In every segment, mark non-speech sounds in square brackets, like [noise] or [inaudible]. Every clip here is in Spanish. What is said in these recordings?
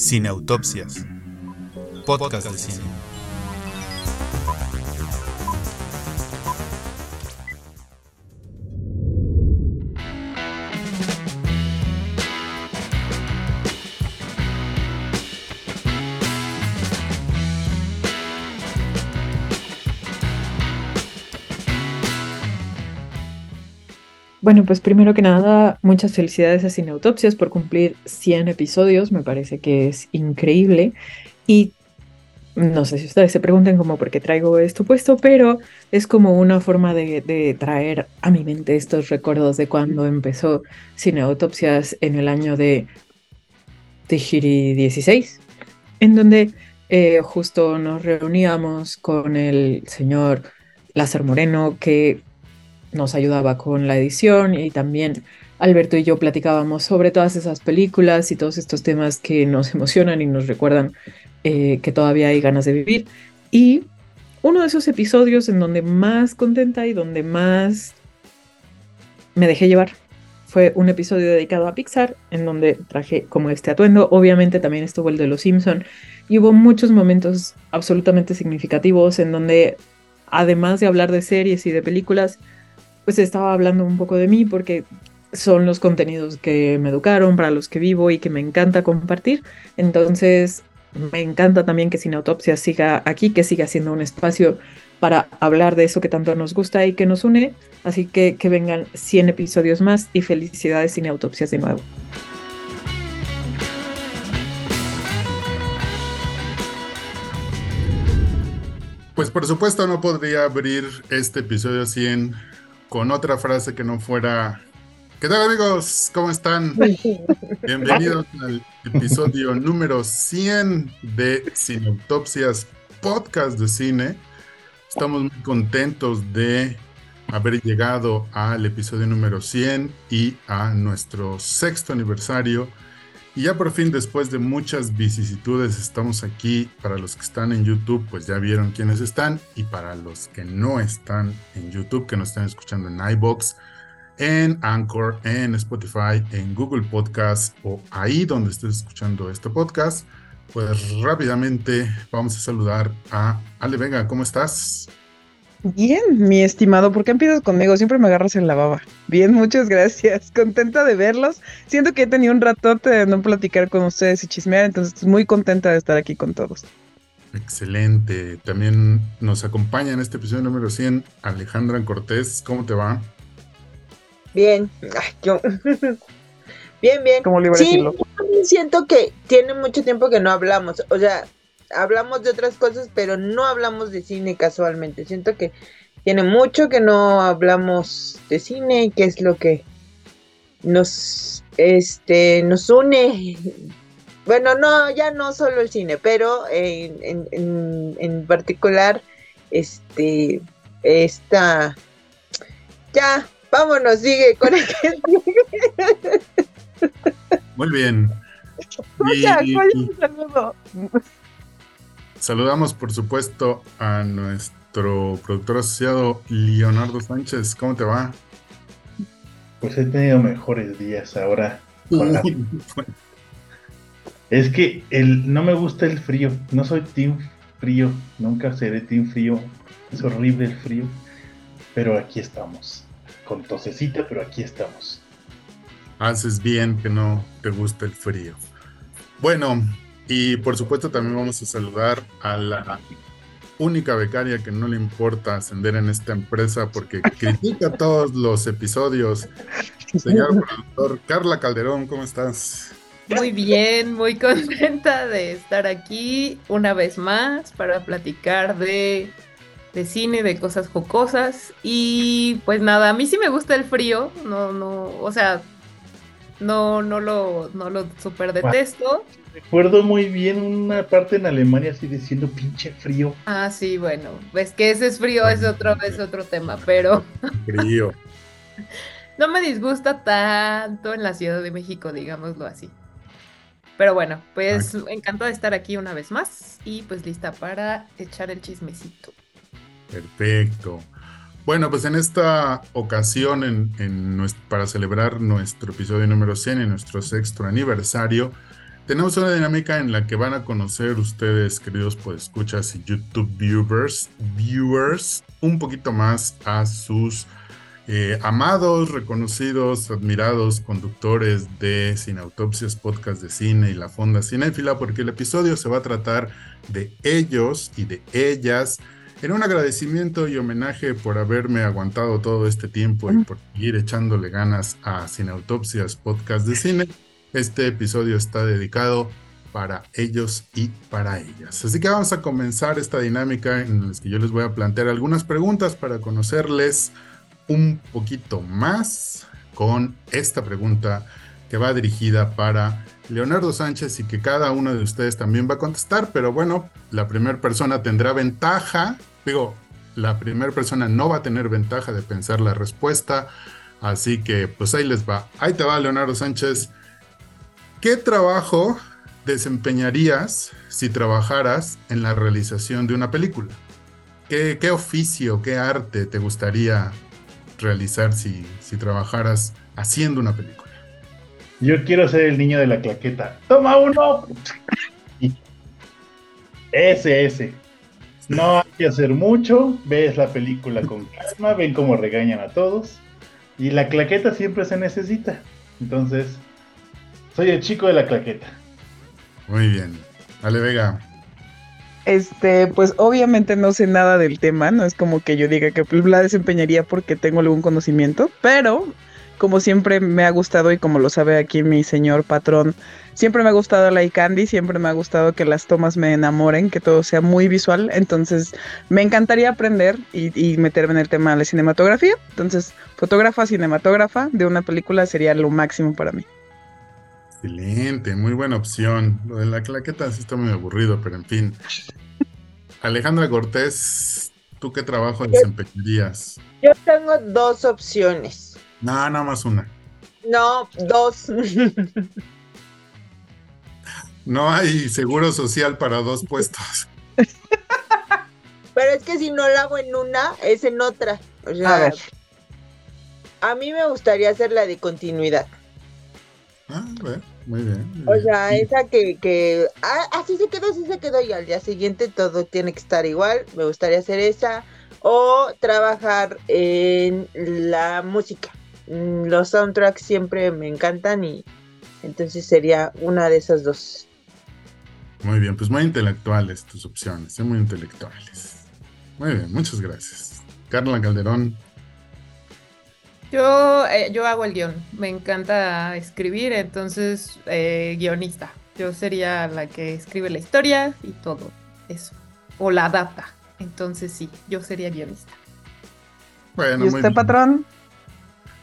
Cineautopsias. Podcast de cine. Bueno, pues primero que nada, muchas felicidades a Cineautopsias por cumplir 100 episodios, me parece que es increíble. Y no sé si ustedes se preguntan cómo por qué traigo esto puesto, pero es como una forma de, traer a mi mente estos recuerdos de cuando empezó Cineautopsias en el año de Tijiri 16, en donde eh, justo nos reuníamos con el señor Lázaro Moreno, que nos ayudaba con la edición y también Alberto y yo platicábamos sobre todas esas películas y todos estos temas que nos emocionan y nos recuerdan eh, que todavía hay ganas de vivir. Y uno de esos episodios en donde más contenta y donde más me dejé llevar fue un episodio dedicado a Pixar, en donde traje como este atuendo. Obviamente también estuvo el de Los Simpson y hubo muchos momentos absolutamente significativos en donde, además de hablar de series y de películas, pues estaba hablando un poco de mí porque son los contenidos que me educaron, para los que vivo y que me encanta compartir. Entonces, me encanta también que Sin Autopsia siga aquí, que siga siendo un espacio para hablar de eso que tanto nos gusta y que nos une. Así que que vengan 100 episodios más y felicidades Sin Autopsias de nuevo. Pues por supuesto no podría abrir este episodio 100 con otra frase que no fuera ¿Qué tal amigos? ¿Cómo están? [laughs] Bienvenidos al episodio [laughs] número 100 de Cineautopsias Podcast de Cine. Estamos muy contentos de haber llegado al episodio número 100 y a nuestro sexto aniversario. Y ya por fin, después de muchas vicisitudes, estamos aquí. Para los que están en YouTube, pues ya vieron quiénes están. Y para los que no están en YouTube, que nos están escuchando en iBox, en Anchor, en Spotify, en Google Podcast o ahí donde estés escuchando este podcast, pues rápidamente vamos a saludar a Ale Vega. ¿Cómo estás? Bien, mi estimado, ¿por qué empiezas conmigo? Siempre me agarras en la baba. Bien, muchas gracias. [laughs] Contenta de verlos. Siento que he tenido un ratote de no platicar con ustedes y chismear, entonces muy contenta de estar aquí con todos. Excelente. También nos acompaña en este episodio número 100 Alejandra Cortés. ¿Cómo te va? Bien. Ay, yo... [laughs] bien, bien. ¿Cómo le iba a sí, decirlo? siento que tiene mucho tiempo que no hablamos. O sea, hablamos de otras cosas, pero no hablamos de cine casualmente. Siento que tiene mucho que no hablamos de cine y que es lo que nos este nos une. Bueno, no, ya no solo el cine, pero en, en, en, en particular, este, esta, ya, vámonos, sigue con el que Muy bien. [laughs] Y- Ya, ¿cuál es y- saludo? Saludamos, por supuesto, a nuestro productor asociado Leonardo Sánchez. ¿Cómo te va? Pues he tenido mejores días ahora. con la- [laughs] Es que el, no me gusta el frío. No soy team frío. Nunca seré team frío. Es horrible el frío. Pero aquí estamos. Con tosecita, pero aquí estamos. Haces bien que no te gusta el frío. Bueno, y por supuesto también vamos a saludar a la única becaria que no le importa ascender en esta empresa porque [laughs] critica todos los episodios. Señor productor, Carla Calderón, ¿cómo estás? Muy bien, muy contenta de estar aquí una vez más para platicar de, de cine, de cosas jocosas. Y pues nada, a mí sí me gusta el frío, no, no, o sea, no, no lo, no lo super detesto. Recuerdo muy bien una parte en Alemania así diciendo pinche frío. Ah, sí, bueno, pues que ese es frío, es otro, es otro tema, pero Frío. [laughs] no me disgusta tanto en la Ciudad de México, digámoslo así. Pero bueno, pues encantada de estar aquí una vez más y pues lista para echar el chismecito. Perfecto. Bueno, pues en esta ocasión, en, en para celebrar nuestro episodio número 100 y nuestro sexto aniversario, tenemos una dinámica en la que van a conocer ustedes, queridos escuchas y YouTube viewers, viewers, un poquito más a sus eh, amados, reconocidos, admirados conductores de Sin Autopsias, podcast de cine y la Fonda Cinéfila, porque el episodio se va a tratar de ellos y de ellas. En un agradecimiento y homenaje por haberme aguantado todo este tiempo y por seguir echándole ganas a Sin Autopsias, podcast de cine, este episodio está dedicado para ellos y para ellas. Así que vamos a comenzar esta dinámica en la que yo les voy a plantear algunas preguntas para conocerles un poquito más con esta pregunta que va dirigida para Leonardo Sánchez y que cada uno de ustedes también va a contestar, pero bueno, la primera persona tendrá ventaja, digo, la primera persona no va a tener ventaja de pensar la respuesta, así que pues ahí les va. Ahí te va Leonardo Sánchez. ¿Qué trabajo desempeñarías si trabajaras en la realización de una película? ¿Qué, oficio, qué arte te gustaría realizar si, si trabajaras haciendo una película? Yo quiero ser el niño de la claqueta. ¡Toma uno! Ese, ese. No hay que hacer mucho. Ves la película con calma, ven cómo regañan a todos. Y la claqueta siempre se necesita. Entonces, soy el chico de la claqueta. Muy bien. Vale, Vega. Este, pues obviamente no sé nada del tema, no es como que yo diga que la desempeñaría porque tengo algún conocimiento, pero como siempre me ha gustado y como lo sabe aquí mi señor patrón, siempre me ha gustado la iCandy, siempre me ha gustado que las tomas me enamoren, que todo sea muy visual, entonces me encantaría aprender y, y meterme en el tema de la cinematografía, entonces fotógrafa, cinematógrafa de una película sería lo máximo para mí. Excelente, muy buena opción. Lo de la claqueta sí está muy aburrido, pero en fin. Alejandra Cortés, ¿tú qué trabajo desempeñarías? Yo tengo dos opciones. No, nada más una. No, dos. No hay seguro social para dos puestos. Pero es que si no la hago en una, es en otra. O sea, A ver. a mí me gustaría hacer la de continuidad. Ah, bueno, muy bien. muy O sea, esa que, que ah, así se quedó, así se quedó y al día siguiente todo tiene que estar igual. Me gustaría hacer esa. O trabajar en la música. Mm, Los soundtracks siempre me encantan y entonces sería una de esas dos. Muy bien, pues muy intelectuales tus opciones, eh, muy intelectuales. Muy bien, muchas gracias. Carla Calderón, Yo, eh, yo hago el guion. Me encanta escribir, entonces eh, guionista. Yo sería la que escribe la historia y todo eso. O la adapta. Entonces sí, yo sería guionista. bueno, ¿Y usted, patrón?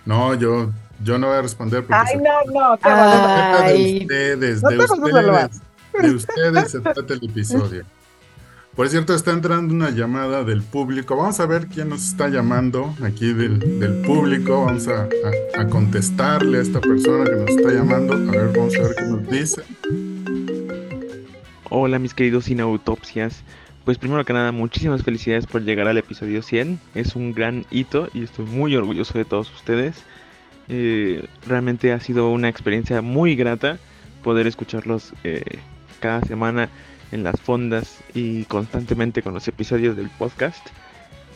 No, yo, yo no voy a responder porque Ay, se no, no, [laughs] de ustedes, No te ustedes, de ustedes se trata el episodio. [laughs] Por cierto, está entrando una llamada del público. Vamos a ver quién nos está llamando aquí del, del público. Vamos a, contestarle a esta persona que nos está llamando. A ver, vamos a ver qué nos dice. Hola mis queridos cineautopsias. Pues primero que nada, muchísimas felicidades por llegar al episodio 100. Es un gran hito y estoy muy orgulloso de todos ustedes. Eh, realmente ha sido una experiencia muy grata poder escucharlos eh, cada semana en las fondas y constantemente con los episodios del podcast.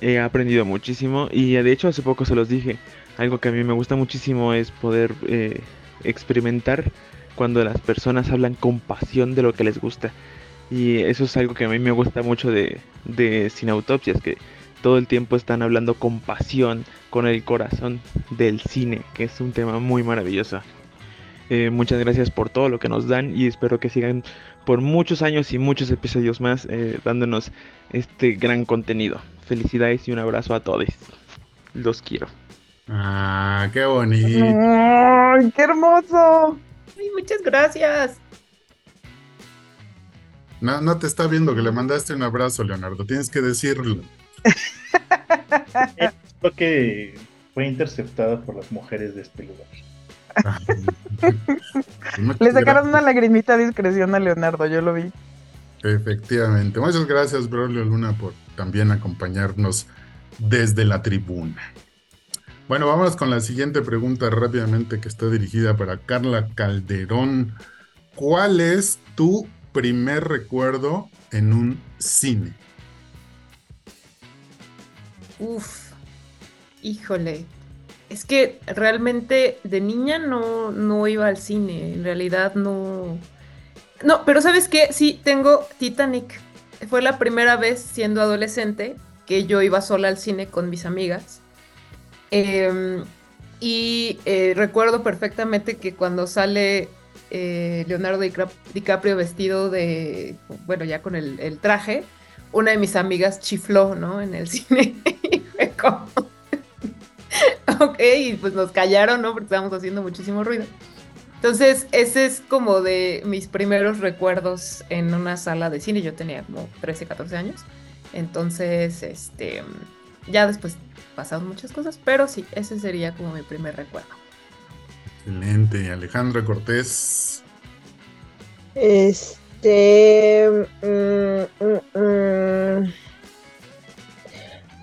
He aprendido muchísimo y eh, de hecho hace poco se los dije. Algo que a mí me gusta muchísimo es poder eh, experimentar cuando las personas hablan con pasión de lo que les gusta. Y eso es algo que a mí me gusta mucho de, de Cineautopsias, que todo el tiempo están hablando con pasión, con el corazón del cine, que es un tema muy maravilloso. Eh, muchas gracias por todo lo que nos dan y espero que sigan por muchos años y muchos episodios más eh, dándonos este gran contenido. Felicidades y un abrazo a todos. Los quiero. Ah, qué bonito. ¡Ay, qué hermoso! Ay, muchas gracias. No, no te está viendo que le mandaste un abrazo, Leonardo. Tienes que decirlo. [laughs] Creo que fue interceptada por las mujeres de este lugar. Le sacaron una lagrimita a discreción a Leonardo, yo lo vi. Efectivamente. Muchas gracias, Braulio Luna, por también acompañarnos desde la tribuna. Bueno, vamos con la siguiente pregunta rápidamente que está dirigida para Carla Calderón. ¿cuál es tu primer recuerdo en un cine? Uf, híjole. Es que realmente de niña no, no iba al cine. En realidad no. No, pero ¿sabes qué? Sí, tengo Titanic. Fue la primera vez siendo adolescente que yo iba sola al cine con mis amigas. Em, y eh, recuerdo perfectamente que cuando sale eh, Leonardo Dicap- DiCaprio vestido de, bueno, ya con el, el traje, una de mis amigas chifló, ¿no? En el [laughs] cine. Y fue como, [laughs] ok, y pues nos callaron, ¿no? Porque estábamos haciendo muchísimo ruido. Entonces, ese es como de mis primeros recuerdos en una sala de cine. Yo tenía como 13, 14 años. Entonces, este, ya después pasaron muchas cosas, pero sí, ese sería como mi primer recuerdo. Excelente. Alejandra Cortés. Este. mm, mm, mm.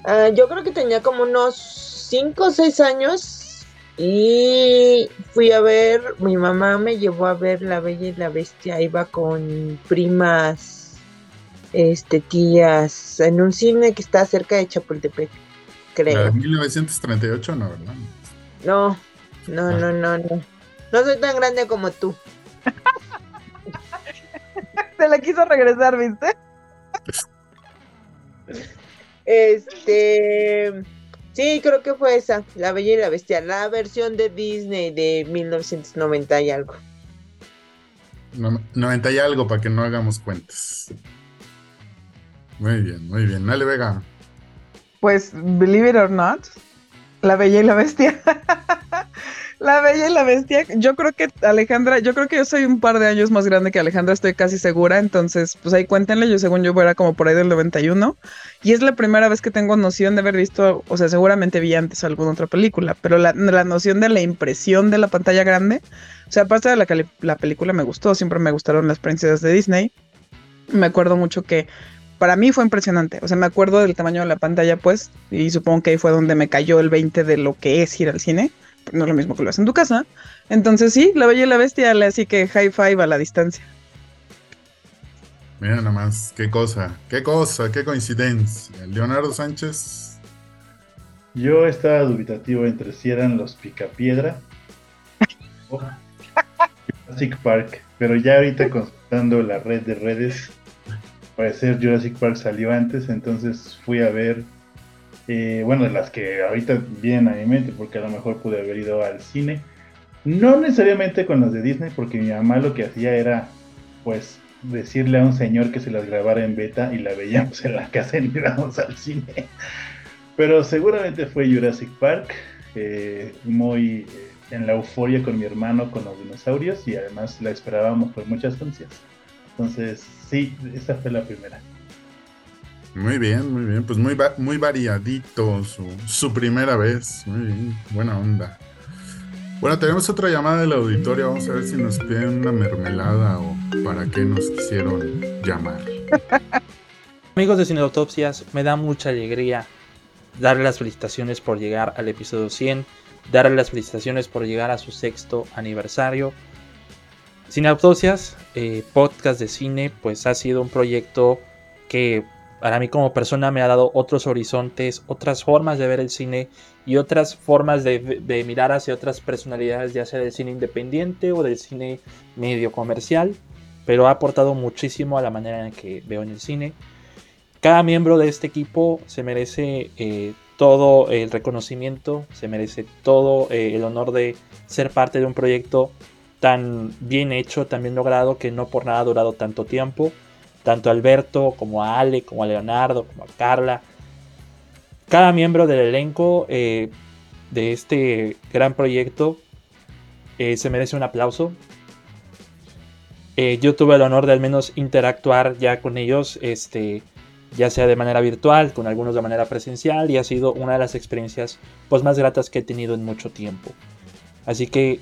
Ah, yo creo que tenía como unos 5 o 6 años y fui a ver, mi mamá me llevó a ver La Bella y la Bestia, iba con primas, este, tías, en un cine que está cerca de Chapultepec, La de creo. 1938, no, ¿verdad? No, no, no, no, no. No soy tan grande como tú. Se la quiso regresar, ¿viste? Este, sí, creo que fue esa, La Bella y la Bestia, la versión de Disney de 1990 y algo. No- 90 y algo para que no hagamos cuentas. Muy bien, muy bien. Ale Vega. Pues, believe it or not, La Bella y la Bestia. [laughs] la Bella y la Bestia. Yo creo que Alejandra, yo creo que yo soy un par de años más grande que Alejandra, estoy casi segura. Entonces, pues ahí cuéntenle, yo según yo era como por ahí del 91. Y es la primera vez que tengo noción de haber visto, o sea, seguramente vi antes alguna otra película, pero la, la noción de la impresión de la pantalla grande, o sea, aparte de la, que la película me gustó, siempre me gustaron las princesas de Disney. Me acuerdo mucho que para mí fue impresionante. O sea, me acuerdo del tamaño de la pantalla, pues, y supongo que ahí fue donde me cayó el 20 de lo que es ir al cine. No es lo mismo que lo haces en tu casa. Entonces, sí, La Bella y la Bestia, le- así que high five a la distancia. Mira nada más, qué cosa, qué cosa, qué coincidencia. Leonardo Sánchez. Yo estaba dubitativo entre si eran los Picapiedra o Jurassic Park, pero ya ahorita consultando la red de redes, parecer Jurassic Park salió antes, entonces fui a ver, eh, bueno, de las que ahorita vienen a mi mente, porque a lo mejor pude haber ido al cine, no necesariamente con las de Disney, porque mi mamá lo que hacía era, pues, decirle a un señor que se las grabara en beta y la veíamos en la casa y íbamos al cine. Pero seguramente fue Jurassic Park, eh, muy eh, en la euforia con mi hermano con los dinosaurios y además la esperábamos con muchas ansias. Entonces, sí, esa fue la primera. Muy bien, muy bien. Pues muy, va- muy variadito su, su primera vez. Muy bien, buena onda. Bueno, tenemos otra llamada del auditorio. Vamos a ver si nos piden una mermelada o para qué nos quisieron llamar. [laughs] Amigos de Cineautopsias, me da mucha alegría darle las felicitaciones por llegar al episodio 100, darle las felicitaciones por llegar a su sexto aniversario. Cineautopsias, eh, podcast de cine, pues ha sido un proyecto que para mí como persona me ha dado otros horizontes, otras formas de ver el cine y otras formas de, de mirar hacia otras personalidades, ya sea del cine independiente o del cine medio comercial, pero ha aportado muchísimo a la manera en que veo en el cine. Cada miembro de este equipo se merece eh, todo el reconocimiento, se merece todo eh, el honor de ser parte de un proyecto tan bien hecho, tan bien logrado, que no por nada ha durado tanto tiempo. Tanto a Alberto como a Ale, como a Leonardo, como a Carla. Cada miembro del elenco eh, de este gran proyecto eh, se merece un aplauso. Eh, yo tuve el honor de al menos interactuar ya con ellos, este, ya sea de manera virtual, con algunos de manera presencial, y ha sido una de las experiencias pues, más gratas que he tenido en mucho tiempo. Así que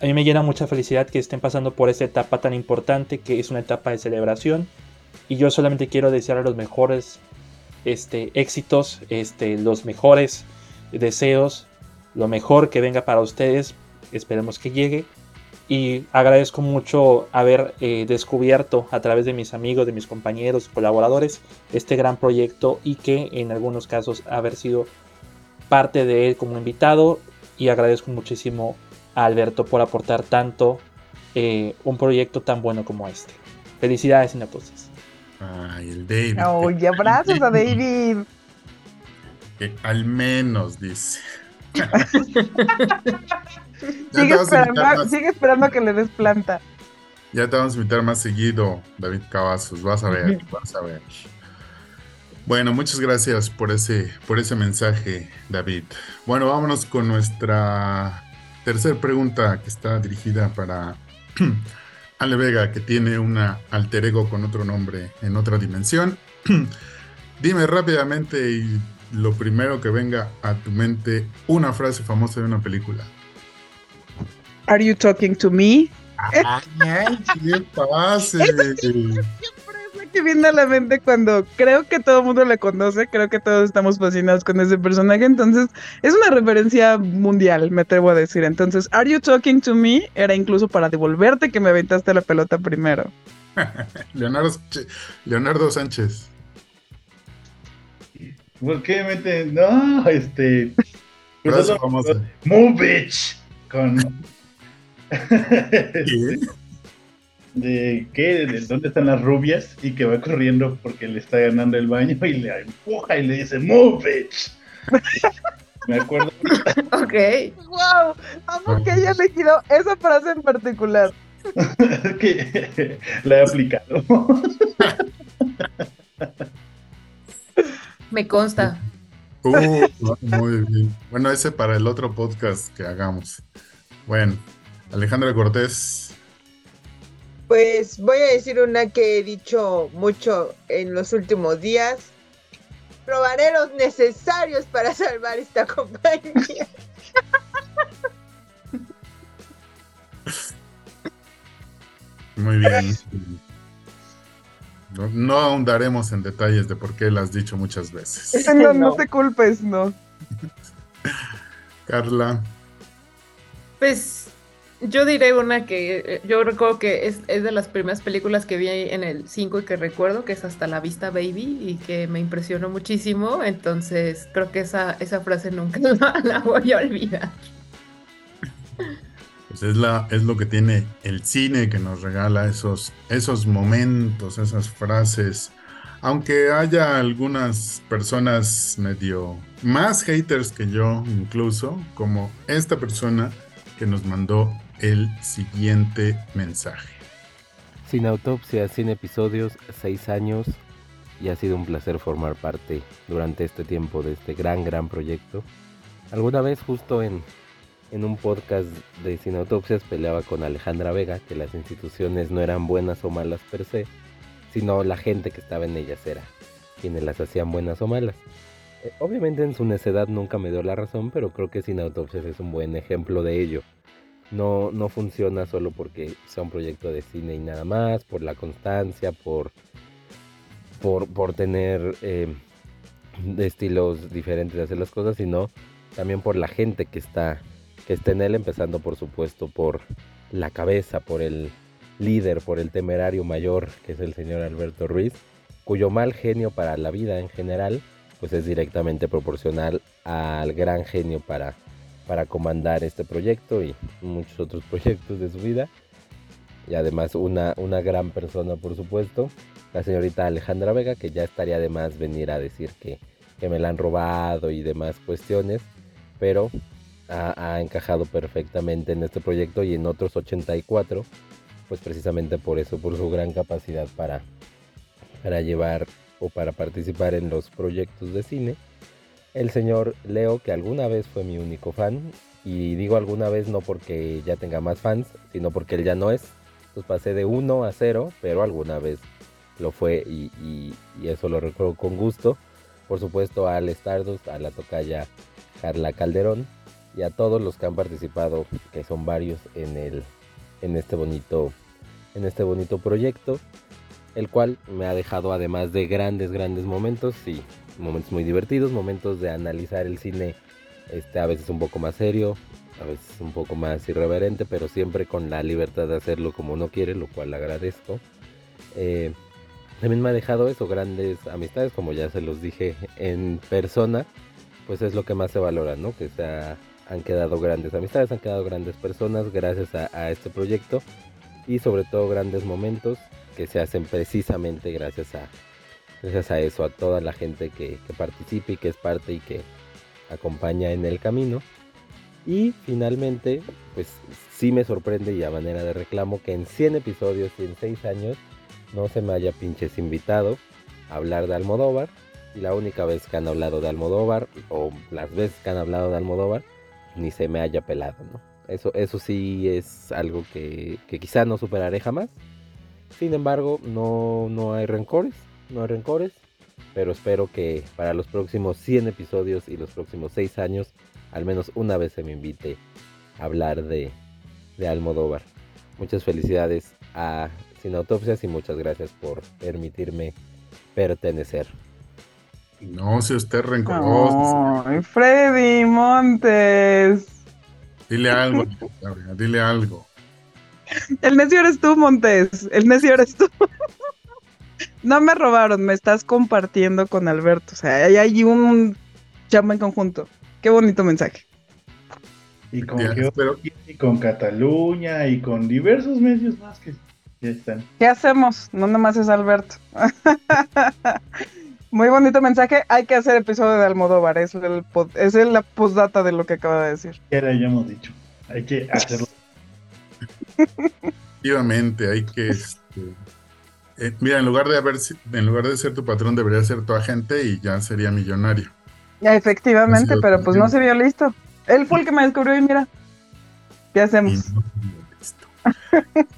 a mí me llena mucha felicidad que estén pasando por esta etapa tan importante, que es una etapa de celebración, y yo solamente quiero desear los mejores este, éxitos, este, los mejores deseos, lo mejor que venga para ustedes, esperemos que llegue. y agradezco mucho haber eh, descubierto a través de mis amigos, de mis compañeros, colaboradores, este gran proyecto y que en algunos casos haber sido parte de él como invitado. Y agradezco muchísimo a Alberto por aportar tanto eh, un proyecto tan bueno como este. Felicidades, entonces. Ay, el David. Oye, abrazos a David. Que al menos dice. [laughs] Sigue esperando, más. sigue esperando a que le des planta. Ya te vamos a invitar más seguido, David Cavazos. Vas a ver, vas a ver. Bueno, muchas gracias por ese, por ese mensaje, David. Bueno, vámonos con nuestra tercera pregunta que está dirigida para [clears throat] Ale Vega, que tiene una alter ego con otro nombre en otra dimensión. [clears throat] Dime rápidamente y lo primero que venga a tu mente, una frase famosa de una película. Are you talking to me? ¡Ay, qué pase! La que viene a la mente cuando creo que todo el mundo le conoce, creo que todos estamos fascinados con ese personaje, entonces es una referencia mundial, me atrevo a decir. Entonces, Are you talking to me? Era incluso para devolverte que me aventaste la pelota primero. [laughs] Leonardo, Sánchez- Leonardo Sánchez. ¿Por qué meten? No, este. [laughs] pues. Move bitch. Con. [laughs] ¿Qué? De qué, de dónde están las rubias y que va corriendo porque le está ganando el baño y le empuja y le dice move bitch. Me acuerdo Ok. ¡Wow! Amo que haya elegido esa frase en particular. [laughs] que la he aplicado. Me consta. Uh, muy bien. Bueno, ese para el otro podcast que hagamos. Bueno, Alejandra Cortés. Pues voy a decir una que he dicho mucho en los últimos días. Probaré los necesarios para salvar esta compañía. Muy bien. No, no ahondaremos en detalles de por qué lo has dicho muchas veces. No, no No. te culpes, no. Carla. Pues yo diré una que eh, yo recuerdo que es, es de las primeras películas que vi en el 5 y que recuerdo, que es Hasta la Vista Baby y que me impresionó muchísimo. Entonces creo que esa, esa frase nunca [laughs] la, la voy a olvidar. Pues es, la, es lo que tiene el cine que nos regala esos, esos momentos, esas frases. Aunque haya algunas personas medio más haters que yo incluso, como esta persona que nos mandó el siguiente mensaje. Sin autopsia, sin episodios, seis años y ha sido un placer formar parte durante este tiempo de este gran, gran proyecto. Alguna vez justo en, en un podcast de Sin Autopsias peleaba con Alejandra Vega que las instituciones no eran buenas o malas per se, sino la gente que estaba en ellas era quienes las hacían buenas o malas. Eh, obviamente en su necedad nunca me dio la razón, pero creo que Sin Autopsias es un buen ejemplo de ello. No, no funciona solo porque sea un proyecto de cine y nada más, por la constancia, por, por, por tener de estilos diferentes de hacer las cosas, sino también por la gente que está, que está en él, empezando por supuesto por la cabeza, por el líder, por el temerario mayor, que es el señor Alberto Ruiz, cuyo mal genio para la vida en general, pues es directamente proporcional al gran genio para, para comandar este proyecto y muchos otros [laughs] proyectos de su vida. Y además una, una gran persona, por supuesto, la señorita Alejandra Vega, que ya estaría de más venir a decir que, que me la han robado y demás cuestiones, pero ha, encajado perfectamente en este proyecto y en otros 84, pues precisamente por eso, por su gran capacidad para, para llevar o para participar en los proyectos de cine. El señor Leo, que alguna vez fue mi único fan, y digo alguna vez no porque ya tenga más fans, sino porque él ya no es. Entonces pasé de 1 a 0, pero alguna vez lo fue y, eso lo recuerdo con gusto. Por supuesto Al Stardust, a la tocaya Carla Calderón y a todos los que han participado, que son varios en, el, en, este, bonito, en este bonito proyecto, el cual me ha dejado además de grandes, grandes momentos y momentos muy divertidos, momentos de analizar el cine este, a veces un poco más serio, a veces un poco más irreverente, pero siempre con la libertad de hacerlo como uno quiere, lo cual agradezco. Eh, también me ha dejado eso, grandes amistades, como ya se los dije en persona, pues es lo que más se valora, ¿no? Que se han quedado grandes amistades, han quedado grandes personas gracias a, este proyecto y sobre todo grandes momentos que se hacen precisamente gracias a, gracias a eso, a toda la gente que, que participa y que es parte y que acompaña en el camino. Y finalmente, pues sí me sorprende y a manera de reclamo que en 100 episodios y en 6 años no se me haya pinches invitado a hablar de Almodóvar. Y la única vez que han hablado de Almodóvar, o las veces que han hablado de Almodóvar, ni se me haya pelado, ¿no? Eso, eso sí es algo que, que quizá no superaré jamás. Sin embargo, no, no hay rencores, no hay rencores. Pero espero que para los próximos 100 episodios y los próximos 6 años, al menos una vez se me invite a hablar de, de Almodóvar. Muchas felicidades a Sin Autopsias y muchas gracias por permitirme pertenecer. No, si usted rencoroso. Ay, Freddy Montes. Dile algo, dile algo. El necio eres tú, Montes. El necio eres tú. No me robaron, me estás compartiendo con Alberto. O sea, hay, hay un chamba en conjunto. Qué bonito mensaje. Y con, y con Cataluña y con diversos medios más que ya están. ¿Qué hacemos? No nomás es Alberto. [laughs] Muy bonito mensaje. Hay que hacer episodio de Almodóvar. Es, el, es la postdata de lo que acaba de decir. Ya lo hayamos dicho. Hay que hacerlo. Efectivamente, hay que. Este, eh, mira, en lugar de haber, en lugar de ser tu patrón, debería ser tu agente y ya sería millonario. Efectivamente, pero pues no se vio listo. Él fue el que me descubrió y mira, ¿qué hacemos? [laughs]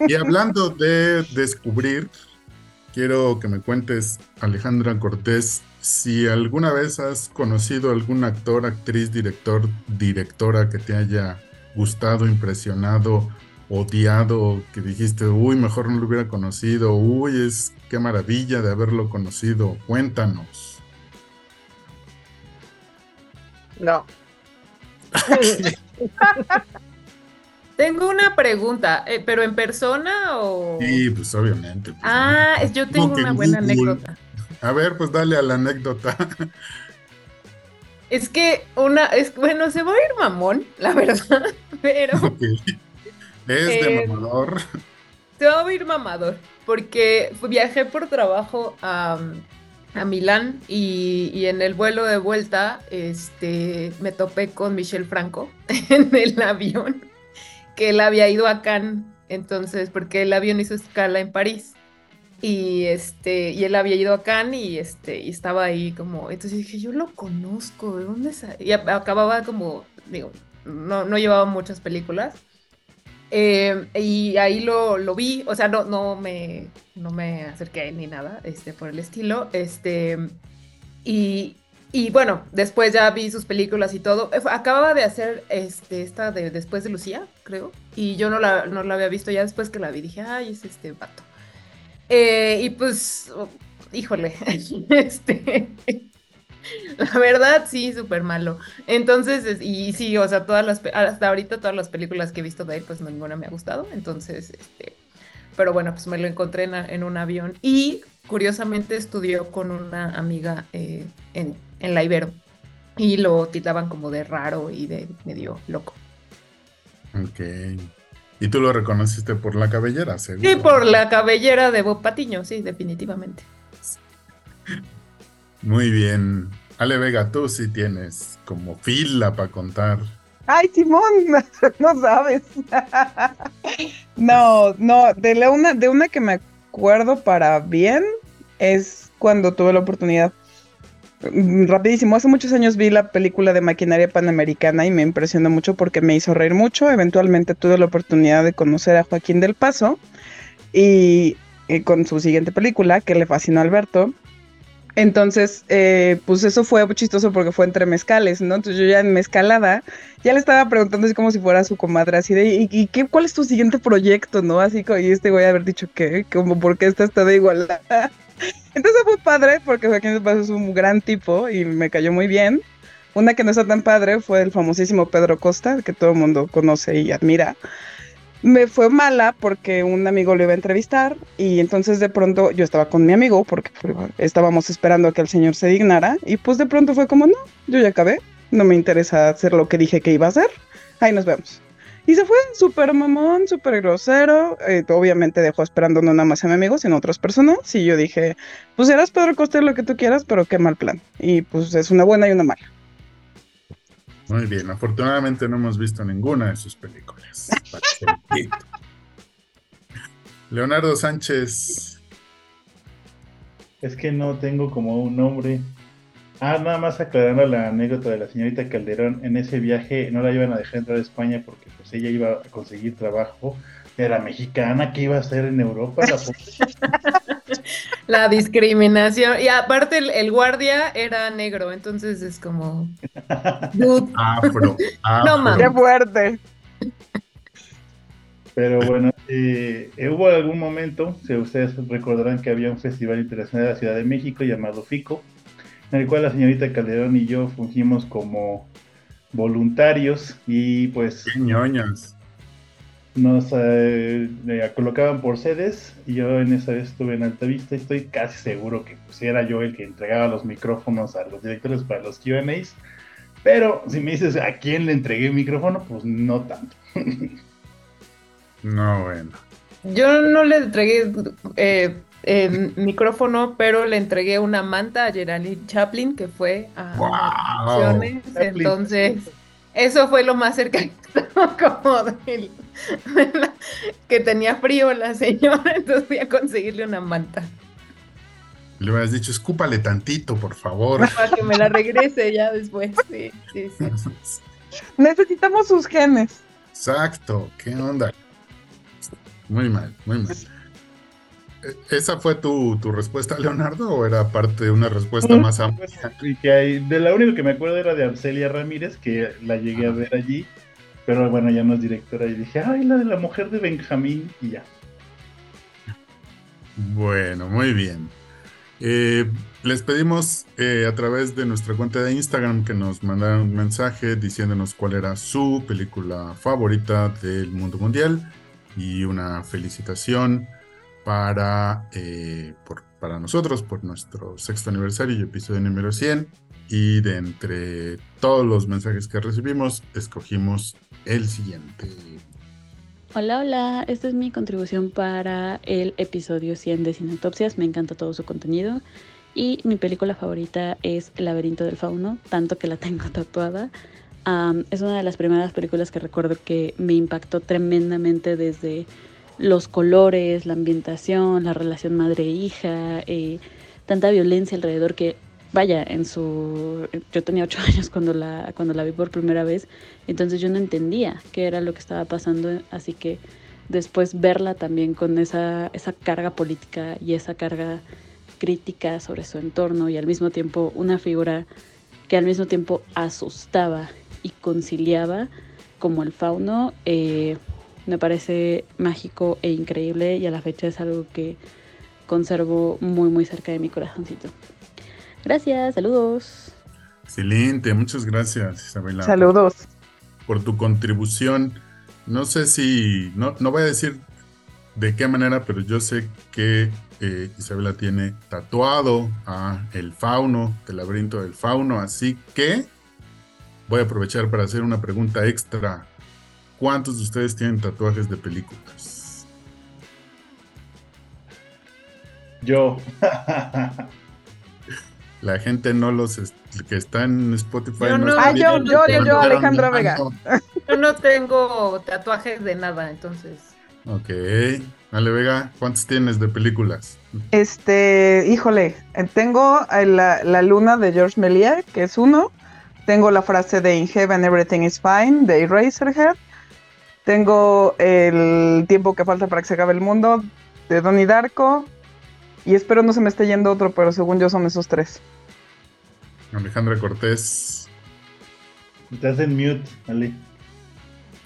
Y, hablando de descubrir, quiero que me cuentes, Alejandra Cortés, si alguna vez has conocido algún actor, actriz, director, directora que te haya gustado, impresionado, odiado, que dijiste, uy, mejor no lo hubiera conocido, uy, es qué maravilla de haberlo conocido. Cuéntanos. No. [laughs] tengo una pregunta, eh, ¿pero en persona o...? Sí, pues obviamente. Pues, ah, yo tengo una buena anécdota. A ver, pues dale a la anécdota. Es que una, es bueno, se va a ir mamón, la verdad, [laughs] pero... Es de eh, mamador. Se va a ir mamador, porque viajé por trabajo a a Milán y, en el vuelo de vuelta este, me topé con Michel Franco [laughs] en el avión, que él había ido a Cannes, entonces, porque el avión hizo escala en París. Y este, y él había ido a Cannes y este, y estaba ahí como, entonces dije, yo lo conozco, ¿de dónde es? Y acababa como, digo, no, no llevaba muchas películas. Eh, y ahí lo, lo, vi, o sea, no, no, me, no me acerqué ni nada este, por el estilo. Este, y, y bueno, después ya vi sus películas y todo. Acababa de hacer este, esta de Después de Lucía, creo. Y yo no la, no la había visto ya después que la vi. Dije, ay, es este vato. Eh, y pues, híjole, [laughs] este, la verdad, sí, súper malo. Entonces, y sí, o sea, todas las, hasta ahorita todas las películas que he visto de él, pues ninguna me ha gustado. Entonces, este, pero bueno, pues me lo encontré en, un avión y curiosamente estudió con una amiga eh, en, en la Ibero y lo titaban como de raro y de medio loco. Ok. ¿Y tú lo reconociste por la cabellera, seguro? Sí, por la cabellera de Bob Patiño, sí, definitivamente. Muy bien. Ale Vega, tú sí tienes como fila para contar. Ay, Simón, [laughs] no sabes. [laughs] no, no, de la una, de una que me acuerdo para bien es cuando tuve la oportunidad. Mm, rapidísimo, hace muchos años vi la película de Maquinaria Panamericana y me impresionó mucho porque me hizo reír mucho. Eventualmente tuve la oportunidad de conocer a Joaquín del Paso y, y con su siguiente película que le fascinó a Alberto entonces, eh, pues eso fue chistoso porque fue entre mezcales, ¿no? Entonces yo ya en mezcalada, ya le estaba preguntando así como si fuera su comadre, así de, ¿y, qué, cuál es tu siguiente proyecto, no? Así como, y este voy a haber dicho que, como, ¿por qué estás de igual. [laughs] Entonces fue padre porque Joaquín de Paso es un gran tipo y me cayó muy bien. Una que no está tan padre fue el famosísimo Pedro Costa, que todo el mundo conoce y admira. Me fue mala porque un amigo lo iba a entrevistar y entonces de pronto yo estaba con mi amigo porque pues, estábamos esperando a que el señor se dignara y pues de pronto fue como, no, yo ya acabé, no me interesa hacer lo que dije que iba a hacer, ahí nos vemos. Y se fue súper mamón, súper grosero. eh, obviamente dejó esperando no nada más a mi amigo, sino a otras personas. Y yo dije, pues eras Pedro Costa lo que tú quieras, pero qué mal plan. Y pues es una buena y una mala. Muy bien, afortunadamente no hemos visto ninguna de sus películas. Leonardo Sánchez. Es que no tengo como un nombre. Ah, nada más aclarando la anécdota de la señorita Calderón, en ese viaje no la iban a dejar entrar a España porque pues ella iba a conseguir trabajo. Era mexicana, ¿qué iba a hacer en Europa? La [laughs] discriminación. Y aparte el, el guardia era negro, entonces es como... [laughs] Dude, Afro. afro. mames. ¡Qué fuerte! Pero bueno, eh, hubo algún momento, si ustedes recordarán que había un festival internacional de la Ciudad de México llamado FICO, en el cual la señorita Calderón y yo fungimos como voluntarios y pues ñoños. nos eh, eh, colocaban por sedes y yo en esa vez estuve en Altavista y estoy casi seguro que pues, era yo el que entregaba los micrófonos a los directores para los Q&As, pero si me dices a quién le entregué el micrófono, pues no tanto. No, bueno. Yo no le entregué eh, el micrófono, pero le entregué una manta a Geraldine Chaplin, que fue a Wow. Entonces, eso fue lo más cercano como del- [laughs] que tenía frío la señora, [laughs] entonces fui a conseguirle una manta Le hubieras dicho, escúpale tantito, por favor. [laughs] para que me la regrese ya después. Sí, sí, sí. [laughs] Necesitamos sus genes. Exacto, ¿qué onda? Muy mal, muy mal. Eh, ¿Esa fue tu, tu respuesta, Leonardo, o era parte de una respuesta Mm. más amplia? Y que hay, de la única que me acuerdo era de Arcelia Ramírez, que la llegué a ver allí, pero bueno, ya no es directora, y dije, ay, la de la mujer de Benjamín, y ya. Bueno, muy bien. Eh, les pedimos eh, a través de nuestra cuenta de Instagram que nos mandaran un mensaje diciéndonos cuál era su película favorita del mundo mundial y una felicitación para, eh, para nosotros por nuestro sexto aniversario y episodio número 100. Y de entre todos los mensajes que recibimos, escogimos el siguiente. Hola, hola, esta es mi contribución para el episodio 100 de Sin Autopsias. Me encanta todo su contenido. Y mi película favorita es El laberinto del fauno, tanto que la tengo [laughs] tatuada. Es una de las primeras películas que recuerdo que me impactó tremendamente desde los colores, la ambientación, la relación madre-hija, eh, tanta violencia alrededor que, vaya, en su... Yo tenía ocho [laughs] años cuando la, cuando la vi por primera vez, entonces yo no entendía qué era lo que estaba pasando, así que después verla también con esa, esa carga política y esa carga crítica sobre su entorno y al mismo tiempo una figura que al mismo tiempo asustaba y conciliaba como el fauno, eh, me parece mágico e increíble y a la fecha es algo que conservo muy muy cerca de mi corazoncito. Gracias, saludos. Excelente, muchas gracias, Isabela. Saludos. por tu contribución. No sé si, no, no voy a decir de qué manera, pero yo sé que eh, Isabela tiene tatuado a el fauno, del laberinto del fauno, así que voy a aprovechar para hacer una pregunta extra. ¿Cuántos de ustedes tienen tatuajes de películas? Yo. [laughs] La gente no los que está en Spotify. Yo no- está Ah, yo, viendo, yo, pero yo, yo, no Alejandra están Vega. dando. Yo no tengo tatuajes de nada, entonces. Ok. Ale Vega, ¿cuántos tienes de películas? Este, híjole, eh, tengo eh, la, la luna de George Méliès, que es uno. Tengo la frase de In Heaven Everything is Fine, de Eraserhead. Tengo el tiempo que falta para que se acabe el mundo, de Donnie Darko. Y espero no se me esté yendo otro, pero según yo son esos tres. Alejandra Cortés. Estás en mute, Ale.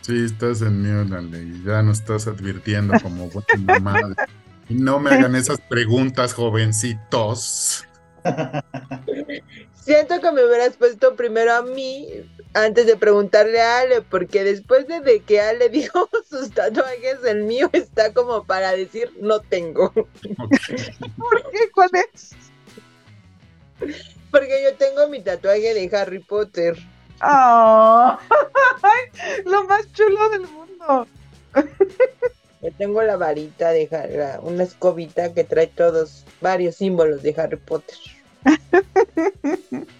Sí, estás en mute, Ale, y ya nos estás advirtiendo como buena madre. Y no me hagan esas preguntas, jovencitos. [laughs] Siento que me hubieras puesto primero a mí antes de preguntarle a Ale, porque después de, que Ale [laughs] dijo sus tatuajes, el mío está como para decir no tengo. [laughs] ¿Por qué? ¿Cuál es? Porque yo tengo mi tatuaje de Harry Potter. ¡Oh! [laughs] Lo más chulo del mundo. Yo tengo la varita de Harry, una escobita que trae todos, varios símbolos de Harry Potter. [laughs]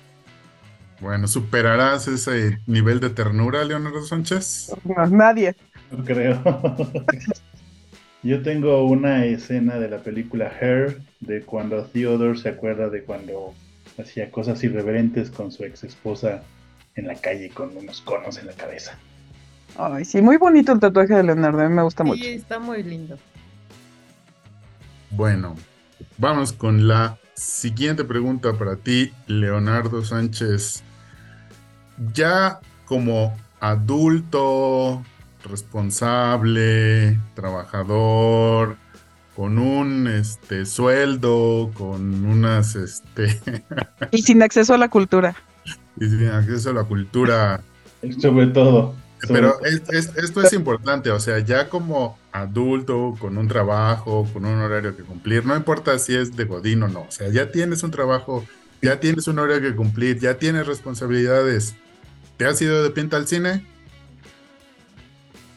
Bueno, ¿superarás ese nivel de ternura, Leonardo Sánchez? No, nadie. No creo. [laughs] Yo tengo una escena de la película Her, de cuando Theodore se acuerda de cuando hacía cosas irreverentes con su ex esposa en la calle con unos conos en la cabeza. Ay, sí, muy bonito el tatuaje de Leonardo, a mí me gusta mucho. Sí, está muy lindo. Bueno, vamos con la siguiente pregunta para ti, Leonardo Sánchez. Ya como adulto, responsable, trabajador, con un este sueldo, con unas este Y sin acceso a la cultura. [laughs] y sin acceso a la cultura Sobre todo. Pero es- es- esto es importante, o sea, ya como adulto, con un trabajo, con un horario que cumplir, no importa si es de Godín o no, o sea, ya tienes un trabajo, ya tienes un horario que cumplir, ya tienes responsabilidades. ¿Te has ido de pinta al cine?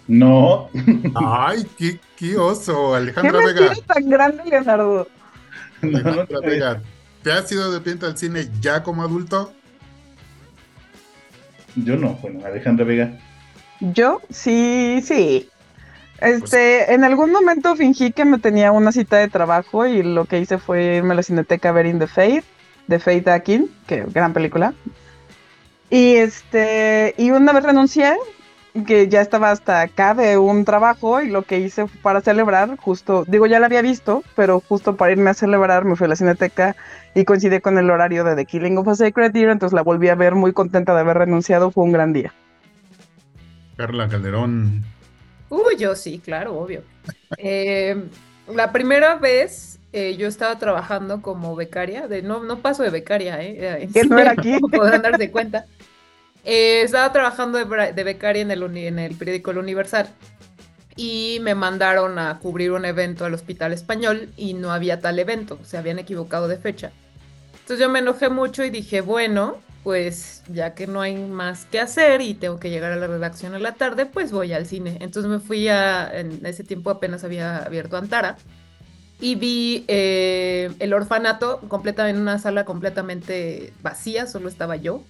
No, Ay, qué, qué oso, ¿Qué Alejandra mentira Vega. tan grande, Leonardo? no, no Alejandra. Vega, ¿te has ido de pinta al cine ya como adulto? Yo no, bueno, Alejandra Vega. Yo, sí, sí. Este, en algún momento fingí que me tenía una cita de trabajo y lo que hice fue irme a la cineteca a ver In the Fade, de Faith Akin, que gran película. Y este, y una vez renuncié, que ya estaba hasta acá de un trabajo y lo que hice para celebrar, justo, digo, ya la había visto, pero justo para irme a celebrar me fui a la cineteca y coincidí con el horario de The Killing of a Sacred Deer, entonces la volví a ver muy contenta de haber renunciado, fue un gran día. Carla Calderón. Uy, yo sí, claro, obvio. Eh, la primera vez eh, yo estaba trabajando como becaria, de, no, no paso de becaria, ¿eh? En [laughs] Que no era aquí. [laughs] Podrán darse cuenta. Eh, estaba trabajando de, becaria en el, en el periódico El Universal y me mandaron a cubrir un evento al Hospital Español y no había tal evento, se habían equivocado de fecha. Entonces yo me enojé mucho y dije, bueno, pues ya que no hay más que hacer y tengo que llegar a la redacción en la tarde, pues voy al cine. Entonces me fui a, en ese tiempo apenas había abierto Antara y vi eh, el orfanato completamente en una sala completamente vacía, solo estaba yo.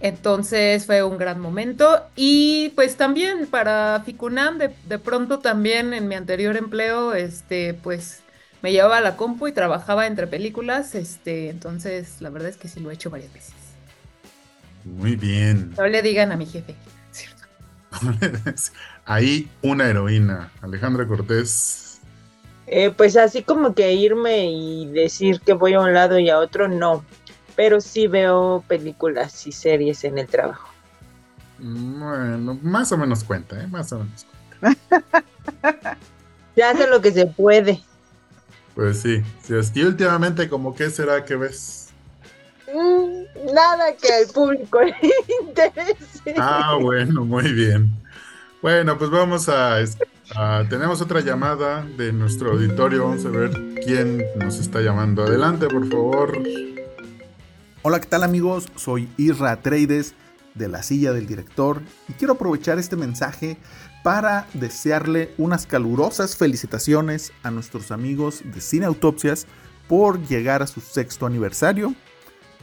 Entonces fue un gran momento y pues también para Ficunam de, de pronto también en mi anterior empleo este pues me llevaba a la compu y trabajaba entre películas este entonces la verdad es que sí lo he hecho varias veces. Muy bien. No le digan a mi jefe. ¿cierto? [laughs] Ahí una heroína, Alejandra Cortés. Eh, pues así como que irme y decir que voy a un lado y a otro, no. Pero sí veo películas y series en el trabajo. Bueno, más o menos cuenta, ¿eh? Más o menos. Se hace lo que se puede. Pues sí, que últimamente como qué será que ves. Mm, nada que al público [laughs] le interese. Ah, bueno, muy bien. Bueno, pues vamos a, a- tenemos otra llamada de nuestro auditorio. Vamos a ver quién nos está llamando. Adelante, por favor. Hola, ¿qué tal amigos? Soy Isra Trades de la silla del director y quiero aprovechar este mensaje para desearle unas calurosas felicitaciones a nuestros amigos de Cine Autopsias por llegar a su sexto aniversario.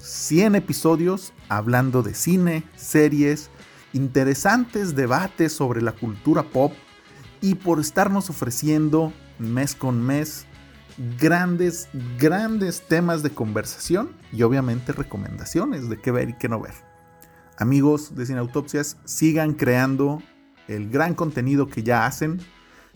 100 episodios hablando de cine, series, interesantes debates sobre la cultura pop y por estarnos ofreciendo mes con mes grandes, grandes temas de conversación y obviamente recomendaciones de qué ver y qué no ver. Amigos de Cine Autopsias, sigan creando el gran contenido que ya hacen,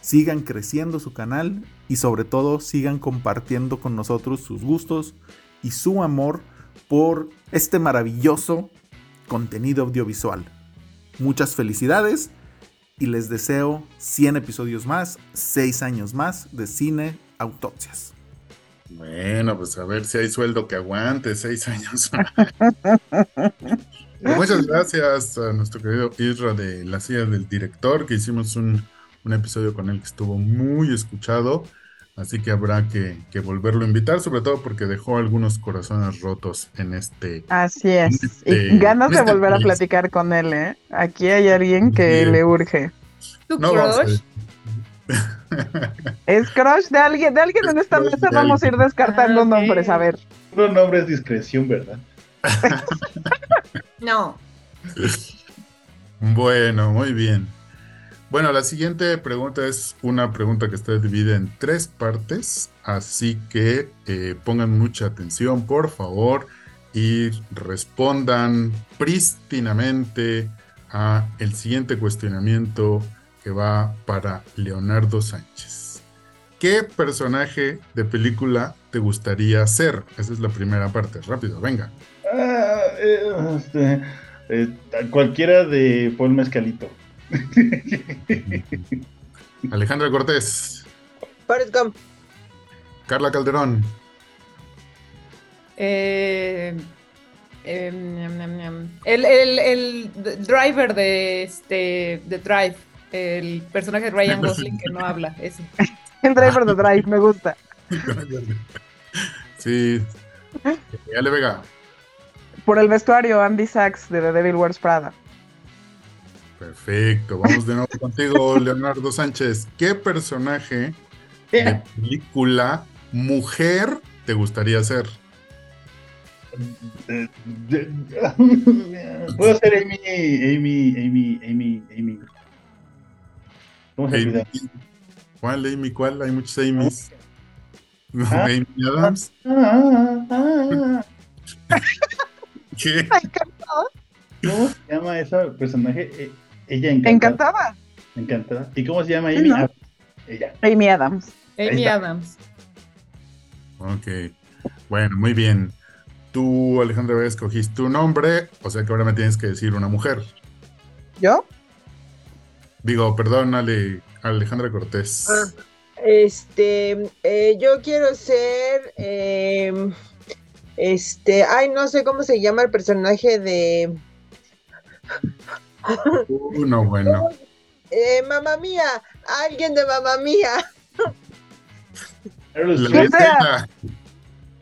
sigan creciendo su canal y sobre todo sigan compartiendo con nosotros sus gustos y su amor por este maravilloso contenido audiovisual. Muchas felicidades y les deseo 100 episodios más, 6 años más de Cine Autopsias. Bueno, pues a ver si hay sueldo que aguante seis años. [laughs] Muchas gracias a nuestro querido Isra de la silla del director, que hicimos un, un episodio con él que estuvo muy escuchado. Así que habrá que, que volverlo a invitar, sobre todo porque dejó algunos corazones rotos en este. Así es. Este- y ganas de este volver a platicar con él, ¿eh? Aquí hay alguien que Bien. le urge. ¿Tu No crush? Es crush de alguien, de alguien en esta mesa vamos a ir descartando Ah, nombres, a ver. Puro nombre es discreción, ¿verdad? [laughs] No. [laughs] Bueno, muy bien. Bueno, la siguiente pregunta es una pregunta que está dividida en tres partes, así que eh, pongan mucha atención, por favor, y respondan prístinamente a el siguiente cuestionamiento que va para Leonardo Sánchez. ¿Qué personaje de película te gustaría ser? Esa es la primera parte. Rápido, venga. Ah, eh, este, eh, cualquiera de Paul Mezcalito. [laughs] Alejandra Cortés, Forrest Gump. Carla Calderón, Eh, em, ñam, ñam. el, el, el driver de este de Drive, el personaje de Ryan Gosling que no [laughs] habla, ese. El driver de Drive, me gusta. Sí. [laughs] Ale Vega. Por el vestuario, Andy Sachs de The Devil Wears Prada. Perfecto. Vamos de nuevo contigo, [laughs] Leonardo Sánchez. ¿Qué personaje de película mujer te gustaría ser? Eh, Puedo ser Amy, Amy, Amy, Amy, Amy. ¿Cómo se? ¿Cuál, Amy? ¿Cuál? Hay muchos Amy's. Ah. [laughs] Amy Adams. Ah, ah, ah. [laughs] ¿Qué? ¿Cómo se llama ese personaje? Eh, Ella encantada. Encantada. Encantada. ¿Y cómo se llama Amy? ¿no? Ah, ella. Amy Adams. Amy. Adams. Ok. Bueno, muy bien. Tú, Alejandra escogiste un hombre, o sea que ahora me tienes que decir una mujer. ¿Yo? Digo, perdón, Ale- Alejandra Cortés. Ah, este, eh, yo quiero ser, em, este, ay, no sé cómo se llama el personaje de Uno, bueno. eh, Mamá Mía, alguien de Mamá Mía. Meryl Streep.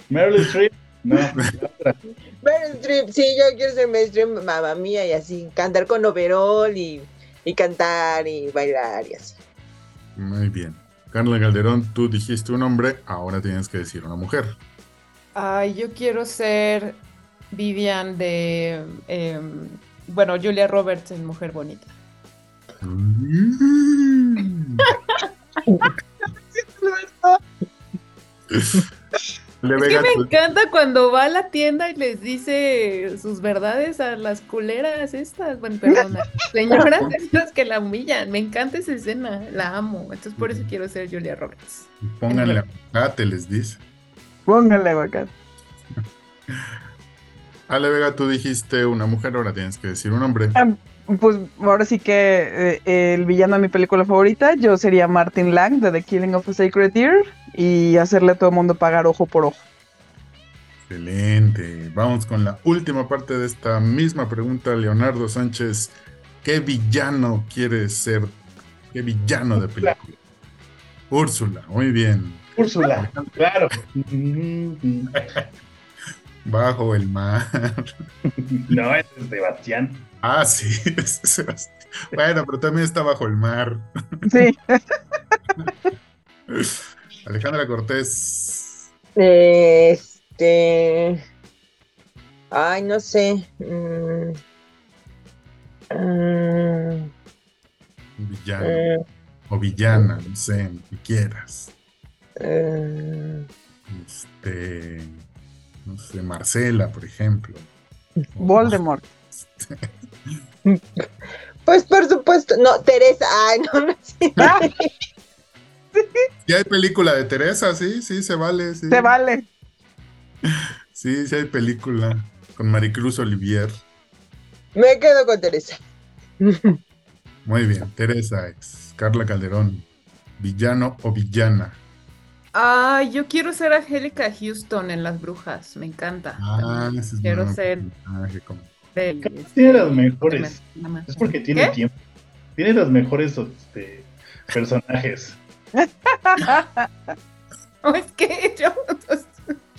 Meryl Streep. No. [laughs] Meryl Streep, sí, yo quiero ser Meryl Streep, Mamá Mía, y así, cantar con overol y, y cantar y bailar y así. Muy bien. Carla Calderón, tú dijiste un hombre, ahora tienes que decir una mujer. Ay, yo quiero ser Vivian de em, bueno, Julia Roberts en Mujer Bonita. Le Es que me encanta cuando va a la tienda y les dice sus verdades a las culeras estas, bueno, perdona, señoras [laughs] estas que la humillan. Me encanta esa escena, la amo. Entonces por eso quiero ser Julia Roberts. pónganle aguacate, les dice. Póngale aguacate. [laughs] Ale Vega, tú dijiste una mujer, ahora tienes que decir un hombre. Pues ahora sí que eh, el villano de mi película favorita, yo sería Martin Lang de The Killing of a Sacred Deer y hacerle a todo el mundo pagar ojo por ojo. Excelente. Vamos con la última parte de esta misma pregunta, Leonardo Sánchez. ¿Qué villano quieres ser? ¿Qué villano de película? Úrsula, muy bien. Úrsula, [laughs] claro. Bajo el mar. No, es Sebastián. Ah, sí. [laughs] es Sebastián. Bueno, pero también está bajo el mar. Sí. [laughs] Alejandra Cortés. Este. Ay, no sé. Mm, mm, Villano. mm, O villana, no sé, lo que quieras. mm. Este. No sé, Marcela, por ejemplo. Voldemort. [laughs] Pues por supuesto. No, Teresa. Ay, no, no sé. Si [laughs] hay película de Teresa, sí, sí, se vale. Sí, Se vale. sí, sí hay película con Maricruz Olivier. Me quedo con Teresa. Muy bien, Teresa es Carla Calderón. Villano o villana. Ay, yo quiero ser Angélica Houston en Las Brujas, me encanta. Ah, ese es Quiero ser de- Tiene las este, mejores. Es porque tiene ¿Qué? tiempo. Tiene los mejores este, personajes. No, [laughs] es que yo pues,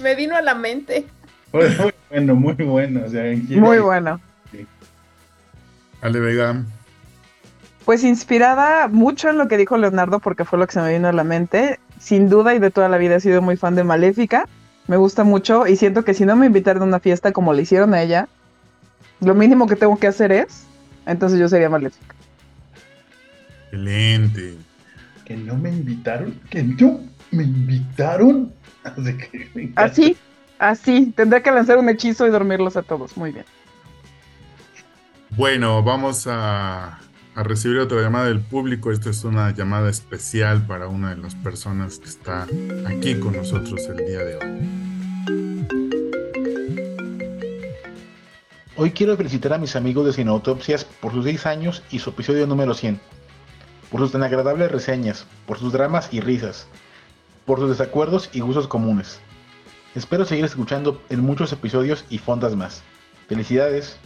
me vino a la mente. Muy, muy bueno, muy bueno. O sea, Muy bueno. Ale Vega. Pues inspirada mucho en lo que dijo Leonardo, porque fue lo que se me vino a la mente. Sin duda y de toda la vida he sido muy fan de Maléfica. Me gusta mucho y siento que si no me invitaron a una fiesta como le hicieron a ella, lo mínimo que tengo que hacer es, entonces yo sería Maléfica. Excelente. Que no me invitaron. Que no me invitaron. [laughs] Así que me encanta. Así, así. Tendré que lanzar un hechizo y dormirlos a todos. Muy bien. Bueno, vamos a, a recibir otra llamada del público. Esta es una llamada especial para una de las personas que está aquí con nosotros el día de hoy. Hoy quiero felicitar a mis amigos de Cineautopsias por sus 6 años y su episodio número 100, por sus tan agradables reseñas, por sus dramas y risas, por sus desacuerdos y gustos comunes. Espero seguir escuchando en muchos episodios y fondas más. Felicidades.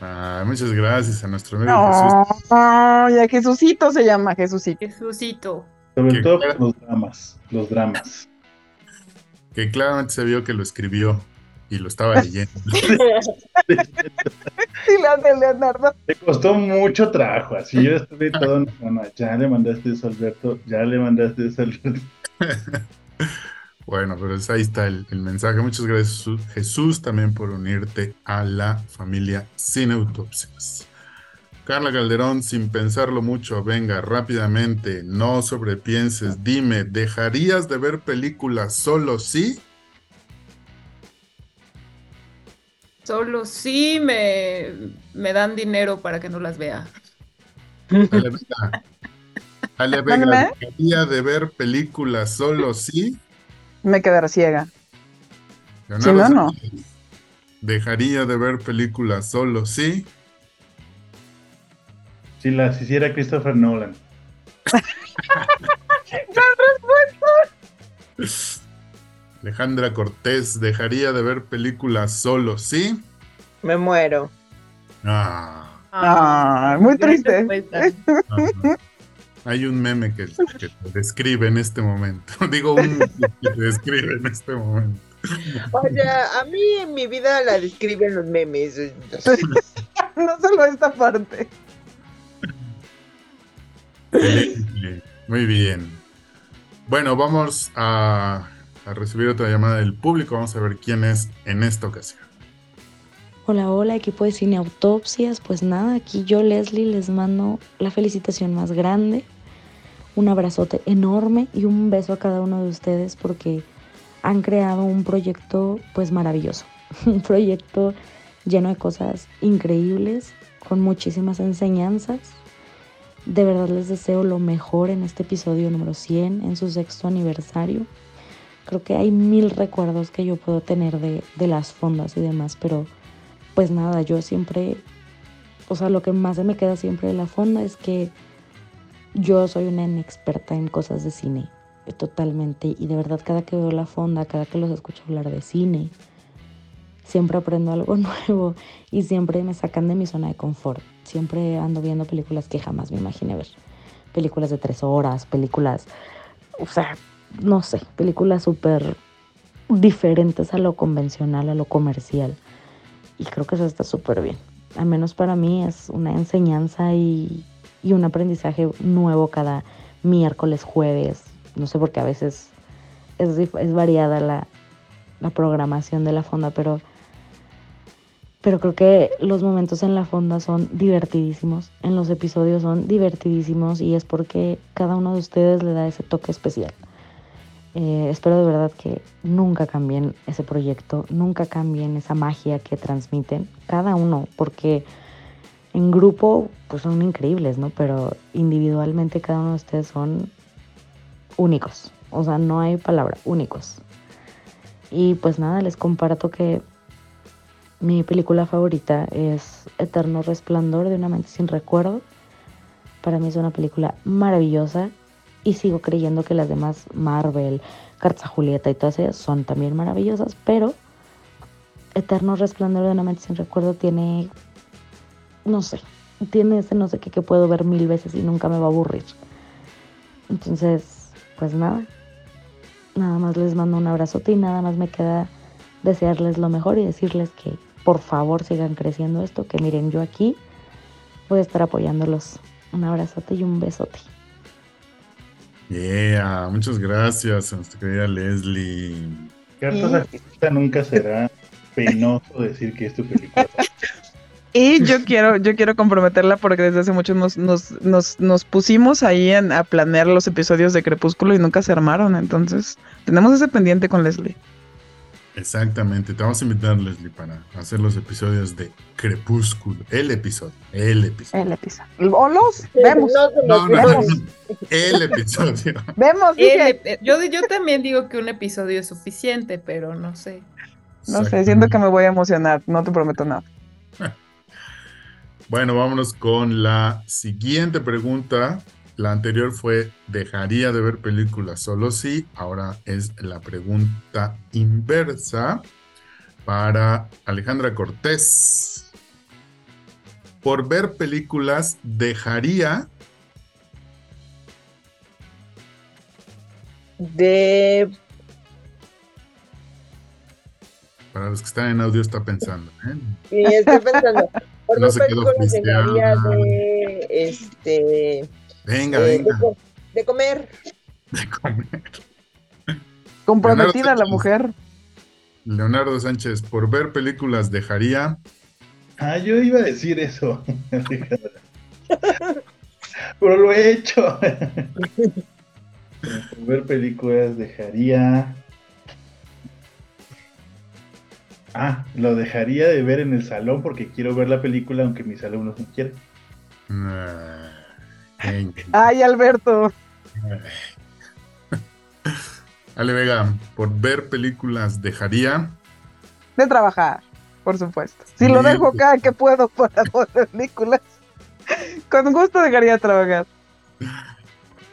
Ah, muchas gracias a nuestro amigo Jesús. No, ya Jesucito se llama Jesucito. Jesucito. Sobre Que todo claro- por los dramas. Los dramas. que claramente se vio que lo escribió y lo estaba [laughs] leyendo. [laughs] Sí, la de Leonardo. Le costó mucho trabajo. Así yo estuve todo. No, no, ya le mandaste eso a Alberto. Ya le mandaste eso a Alberto. [laughs] Bueno, pero es- ahí está el, el mensaje. Muchas gracias, Jesús- también por unirte a la familia Sin Autopsias. Carla Calderón, sin pensarlo mucho, venga rápidamente, no sobrepienses, dime, ¿dejarías de ver películas solo sí? Solo sí me, me dan dinero para que no las vea. Ale Vega, Ale Mándame. ¿dejaría de ver películas solo sí? Me quedará ciega. Si no, no. ¿Dejaría de ver películas solo sí? Si las hiciera Christopher Nolan. [laughs] Alejandra Cortés, ¿dejaría de ver películas solo sí? Me muero. Ah. Ah, muy triste. Hay un meme que, que te describe en este momento. [laughs] Digo, un que te describe en este momento. O sea, a mí en mi vida la describen los memes. [laughs] No solo esta parte. Muy bien. Bueno, vamos a, a recibir otra llamada del público. Vamos a ver quién es en esta ocasión. Hola, hola, equipo de Cine Autopsias. Pues nada, aquí yo, Leslie, les mando la felicitación más grande, un abrazote enorme y un beso a cada uno de ustedes porque han creado un proyecto pues maravilloso. [laughs] Un proyecto lleno de cosas increíbles, con muchísimas enseñanzas. De verdad les deseo lo mejor en este episodio número 100, en su sexto aniversario. Creo que hay mil recuerdos que yo puedo tener de, de las fondas y demás, pero pues nada, yo siempre, o sea, lo que más se me queda siempre de la fonda es que yo soy una inexperta en cosas de cine, eh, totalmente, y de verdad cada que veo la fonda, cada que los escucho hablar de cine, siempre aprendo algo [laughs] nuevo y siempre me sacan de mi zona de confort. Siempre ando viendo películas que jamás me imaginé ver. Películas de tres horas, películas, o sea, no sé, películas súper diferentes a lo convencional, a lo comercial. Y creo que eso está súper bien. Al menos para mí es una enseñanza y, y un aprendizaje nuevo cada miércoles, jueves. No sé por qué a veces es, variada la, la programación de la fonda, pero, pero creo que los momentos en la fonda son divertidísimos. En los episodios son divertidísimos y es porque cada uno de ustedes le da ese toque especial. Eh, espero de verdad que nunca cambien ese proyecto, nunca cambien esa magia que transmiten cada uno, porque en grupo pues son increíbles, ¿no? Pero individualmente cada uno de ustedes son únicos, o sea, no hay palabra, únicos. Y pues nada, les comparto que mi película favorita es Eterno Resplandor de una mente sin recuerdo. Para mí es una película maravillosa y sigo creyendo que las demás Marvel, Carta Julieta y todas ellas son también maravillosas, pero Eterno Resplandor de una mente sin recuerdo tiene, no sé, tiene ese no sé qué que puedo ver mil veces y nunca me va a aburrir. Entonces, pues nada, nada más les mando un abrazote y nada más me queda desearles lo mejor y decirles que por favor sigan creciendo esto, que miren yo aquí voy a estar apoyándolos. Un abrazote y un besote. Yeah, muchas gracias a nuestra querida Leslie. Cartas Artista nunca será [laughs] penoso decir que es tu película. Y yo quiero, yo quiero comprometerla porque desde hace mucho nos, nos, nos, nos pusimos ahí en- a planear los episodios de Crepúsculo y nunca se armaron. Entonces, tenemos ese pendiente con Leslie. Exactamente, te vamos a invitar, Leslie, para hacer los episodios de Crepúsculo. El episodio, el episodio. El episodio. O los vemos. No, no, no, [laughs] vemos. el episodio. Vemos, dije. El- yo, yo también digo que un episodio es suficiente, pero no sé. No sé, siento que me voy a emocionar. No te prometo nada. [laughs] Bueno, vámonos con la siguiente pregunta. La anterior fue, ¿dejaría de ver películas solo sí? Ahora es la pregunta inversa para Alejandra Cortés. Por ver películas, ¿dejaría De. Para los que están en audio está pensando, ¿eh? Y estoy pensando. [laughs] Por No se quedó dejaría de. Este. Venga, eh, de venga. co- de comer. Comprometida Leonardo la mujer. Leonardo Sánchez, por ver películas, ¿dejaría? Ah, yo iba a decir eso. [laughs] Pero lo he hecho. Por ver películas dejaría. Ah, lo dejaría de ver en el salón porque quiero ver la película aunque mis alumnos no quieran. Ah, venga. Ay, Alberto. Ale Vega, por ver películas, ¿dejaría? De trabajar, por supuesto. Si lo dejo cada que puedo para [laughs] ver películas, con gusto dejaría de trabajar.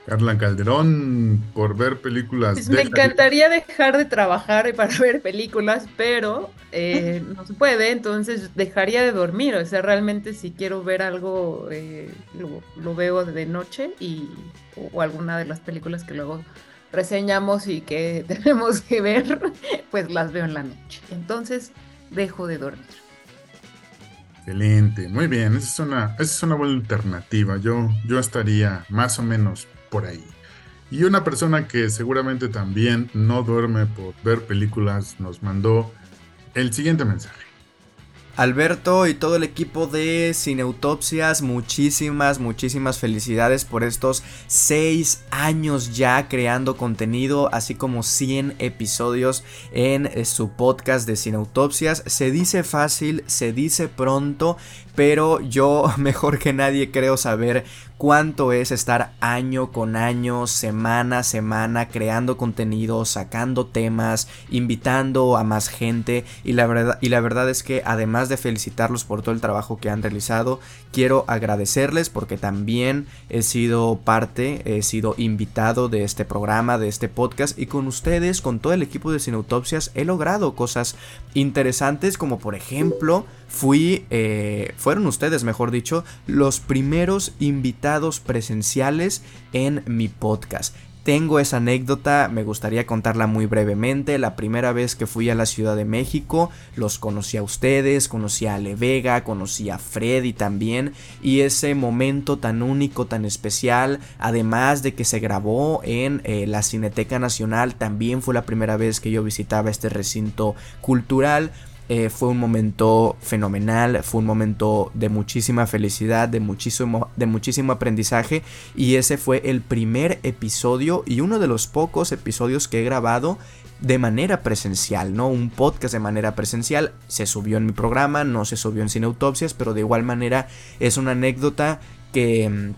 Carla Calderón, por ver películas, Pues me encantaría dejar de trabajar para [laughs] ver películas, pero eh, no se puede, entonces dejaría de dormir. O sea, realmente si quiero ver algo, eh, lo, lo veo de noche y, o, alguna de las películas que luego reseñamos y que [laughs] tenemos que ver, [laughs] pues las veo en la noche. Entonces dejo de dormir. Excelente, muy bien, esa es una, esa es una buena alternativa. Yo, yo estaría más o menos por ahí. Y una persona que seguramente también no duerme por ver películas nos mandó el siguiente mensaje. Alberto y todo el equipo de Cineutopsias, muchísimas, muchísimas felicidades por estos 6 años ya creando contenido, así como 100 episodios en eh, su podcast de Cineutopsias. Se dice fácil, se dice pronto, pero yo [laughs] mejor que nadie creo saber cuánto es estar año con año, semana a semana, creando contenido, sacando temas, invitando a más gente. Y la verdad, y la verdad es que además de felicitarlos por todo el trabajo que han realizado, quiero agradecerles porque también he sido parte, he sido invitado de este programa, de este podcast y con ustedes, con todo el equipo de Cineutopsias, he logrado cosas interesantes como por ejemplo fui, eh, fueron ustedes, mejor dicho, los primeros invitados presenciales en mi podcast. Tengo esa anécdota, me gustaría contarla muy brevemente. La primera vez que fui a la Ciudad de México, los conocí a ustedes, conocí a Ale Vega, conocí a Freddy también. Y ese momento tan único, tan especial, además de que se grabó en eh, la Cineteca Nacional, también fue la primera vez que yo visitaba este recinto cultural. Eh, fue un momento fenomenal, fue un momento de muchísima felicidad, de muchísimo, de muchísimo aprendizaje y ese fue el primer episodio y uno de los pocos episodios que he grabado de manera presencial, ¿no? Un podcast de manera presencial, se subió en mi programa, no se subió en Cineutopsias, pero de igual manera es una anécdota que...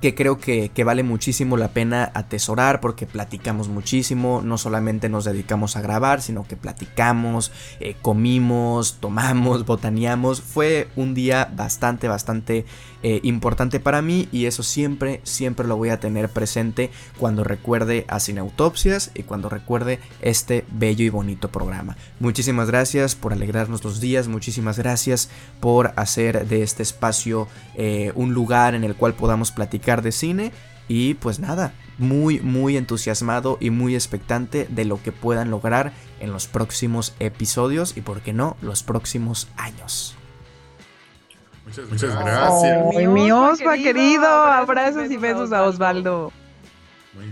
que creo que, que, vale muchísimo la pena atesorar porque platicamos muchísimo, no solamente nos dedicamos a grabar, sino que platicamos, eh, comimos, tomamos, [laughs] botaneamos. Fue un día bastante, bastante eh, importante para mí y eso siempre, siempre lo voy a tener presente cuando recuerde a Cineautopsias y cuando recuerde este bello y bonito programa. Muchísimas gracias por alegrarnos los días, muchísimas gracias por hacer de este espacio eh, un lugar en el cual podamos platicar de cine y pues nada, muy muy entusiasmado y muy expectante de lo que puedan lograr en los próximos episodios y por qué no los próximos años. Muchas, muchas gracias. Oh, mi Osva querido, abrazos y besos a Osvaldo.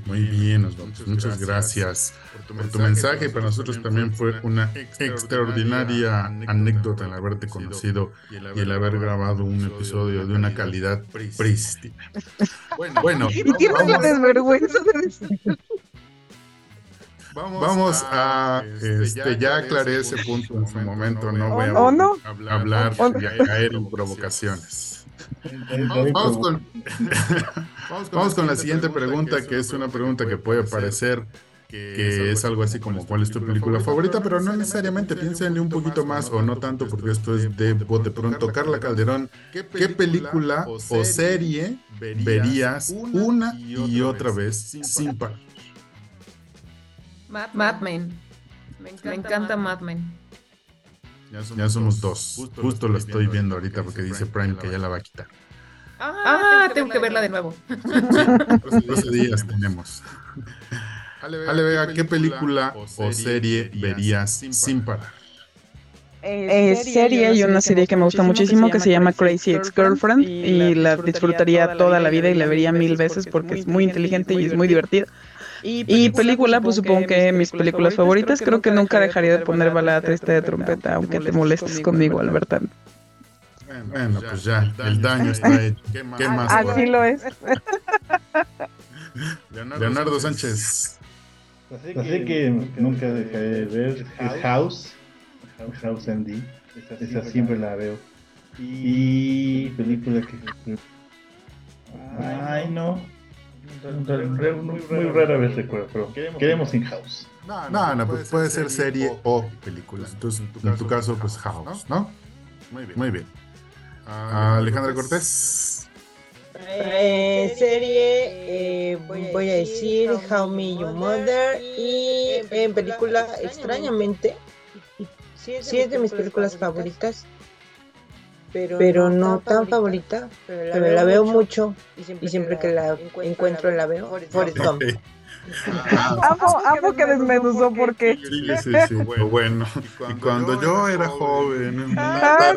Muy, bien, Osvaldo. Muchas, gracias, por tu, mensaje. Para nosotros también fue una extraordinaria anécdota el haberte conocido y el haber grabado un episodio de una calidad prístina. [laughs] Bueno, y tienes la desvergüenza de decirlo. Vamos a, este, ya aclaré ese punto en su momento, no voy a no? hablar y a caer en provocaciones. Vamos con, vamos con la siguiente pregunta, que es una pregunta que puede parecer que es algo así como ¿cuál es tu película favorita? Pero no necesariamente, piénsenle un poquito más o no tanto porque esto es de bote pronto. Carla Calderón, ¿qué película o serie verías una y otra vez sin parar? Mad Men. Me encanta, Mad Men. Ya somos, dos. Justo, lo estoy viendo ahorita porque dice Prime que ya la va a quitar. Ah, tengo que verla de nuevo. [laughs] 12 días tenemos. Ale Vega, ¿qué película o serie verías sin parar? Eh, serie y una serie que me gusta muchísimo que se llama Crazy Ex-Girlfriend y la disfrutaría toda la vida y la vería mil veces porque es muy inteligente y es muy divertida. Y película, pues supongo que mis películas favoritas, creo que nunca dejaría de poner balada triste de trompeta, aunque te molestes conmigo, Alberto. Bueno, pues ya, el daño está hecho. ¿Qué más? Así lo es. Leonardo Sánchez. Así que nunca dejaré de ver es House, House Andy. Esa siempre la veo. Y película que. Ay, no. Muy rara vez recuerdo, pero queremos in house. No, no, pues puede ser serie o película. Entonces, en tu caso, pues house, ¿no? Muy bien. Muy bien. Alejandra Cortés. Eh, serie, eh, voy a decir How Me Your Mother y en película, extrañamente, sí es de mis películas favoritas, pero, no tan favorita, pero la, veo mucho y siempre, que la encuentro la veo. Forrest Gump. [laughs] amo, amo que desmenuzó porque. Sí, sí, [laughs] sí, bueno. Y cuando yo era joven, ah,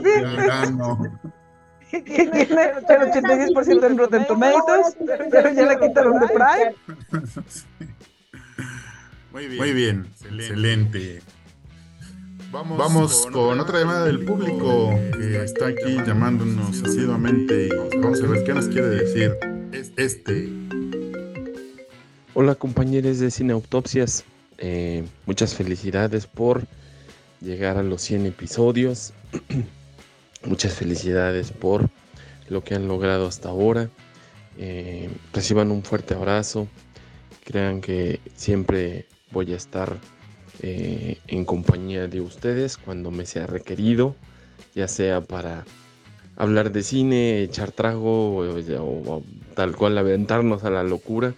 que [laughs] tiene el 86% en Rotten Tomatoes, pero ya la quitaron de Prime. Muy bien, Muy bien. excelente. Vamos, con otra llamada del público que está aquí llamándonos asiduamente y vamos a ver qué nos quiere decir este. Hola compañeros de Cineautopsias, eh, muchas felicidades por llegar a los 100 episodios, [clears throat] muchas felicidades por lo que han logrado hasta ahora, eh, reciban un fuerte abrazo, crean que siempre voy a estar eh, en compañía de ustedes cuando me sea requerido, ya sea para hablar de cine, echar trago o, tal cual aventarnos a la locura.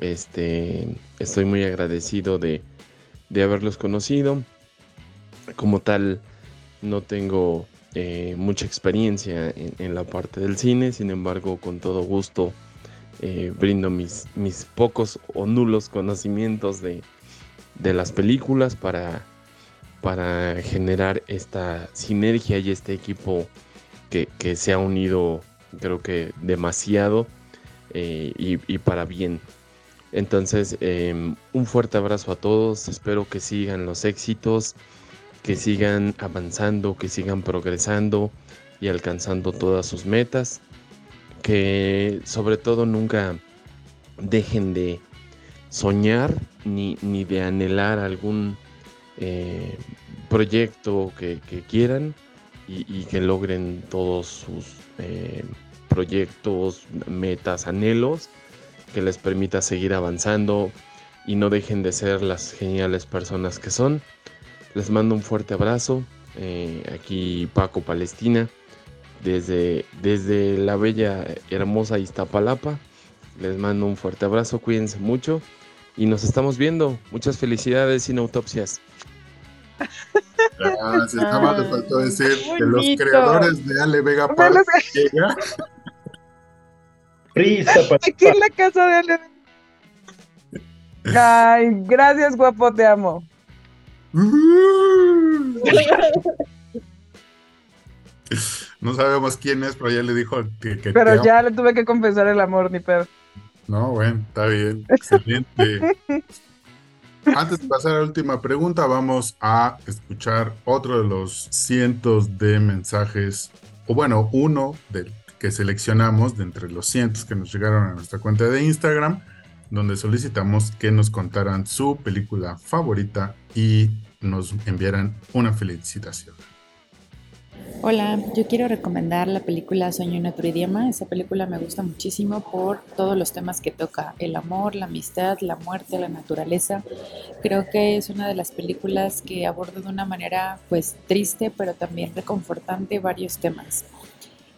Este, estoy muy agradecido de, haberlos conocido. Como tal, no tengo eh, mucha experiencia en, la parte del cine, sin embargo, con todo gusto eh, brindo mis, mis pocos o nulos conocimientos de, de las películas para, para generar esta sinergia y este equipo que, se ha unido creo que demasiado eh, y, para bien. Entonces, em, un fuerte abrazo a todos, espero que sigan los éxitos, que sigan avanzando, que sigan progresando y alcanzando todas sus metas, que sobre todo nunca dejen de soñar ni, ni de anhelar algún eh, proyecto que, quieran y, que logren todos sus eh, proyectos, metas, anhelos que les permita seguir avanzando y no dejen de ser las geniales personas que son. Les mando un fuerte abrazo. eh, aquí Paco Palestina, desde, desde la bella, hermosa Iztapalapa. Les mando un fuerte abrazo, cuídense mucho y nos estamos viendo. Muchas felicidades sin autopsias. Gracias, nada más le faltó decir que los creadores de Ale Vega Park Aquí en la casa de Ale. Ay, gracias, guapo, te amo. [laughs] No sabemos quién es, pero ya le dijo que, que Pero ya le tuve que confesar el amor, ni pedo. No, bueno, está bien. [laughs] Excelente. Antes de pasar a la última pregunta, vamos a escuchar otro de los cientos de mensajes, o bueno, uno del que seleccionamos de entre los cientos que nos llegaron a nuestra cuenta de Instagram, donde solicitamos que nos contaran su película favorita y nos enviaran una felicitación. Hola, yo quiero recomendar la película Sueño en otro idioma. Esa película me gusta muchísimo por todos los temas que toca, el amor, la amistad, la muerte, la naturaleza. Creo que es una de las películas que aborda de una manera pues triste, pero también reconfortante varios temas.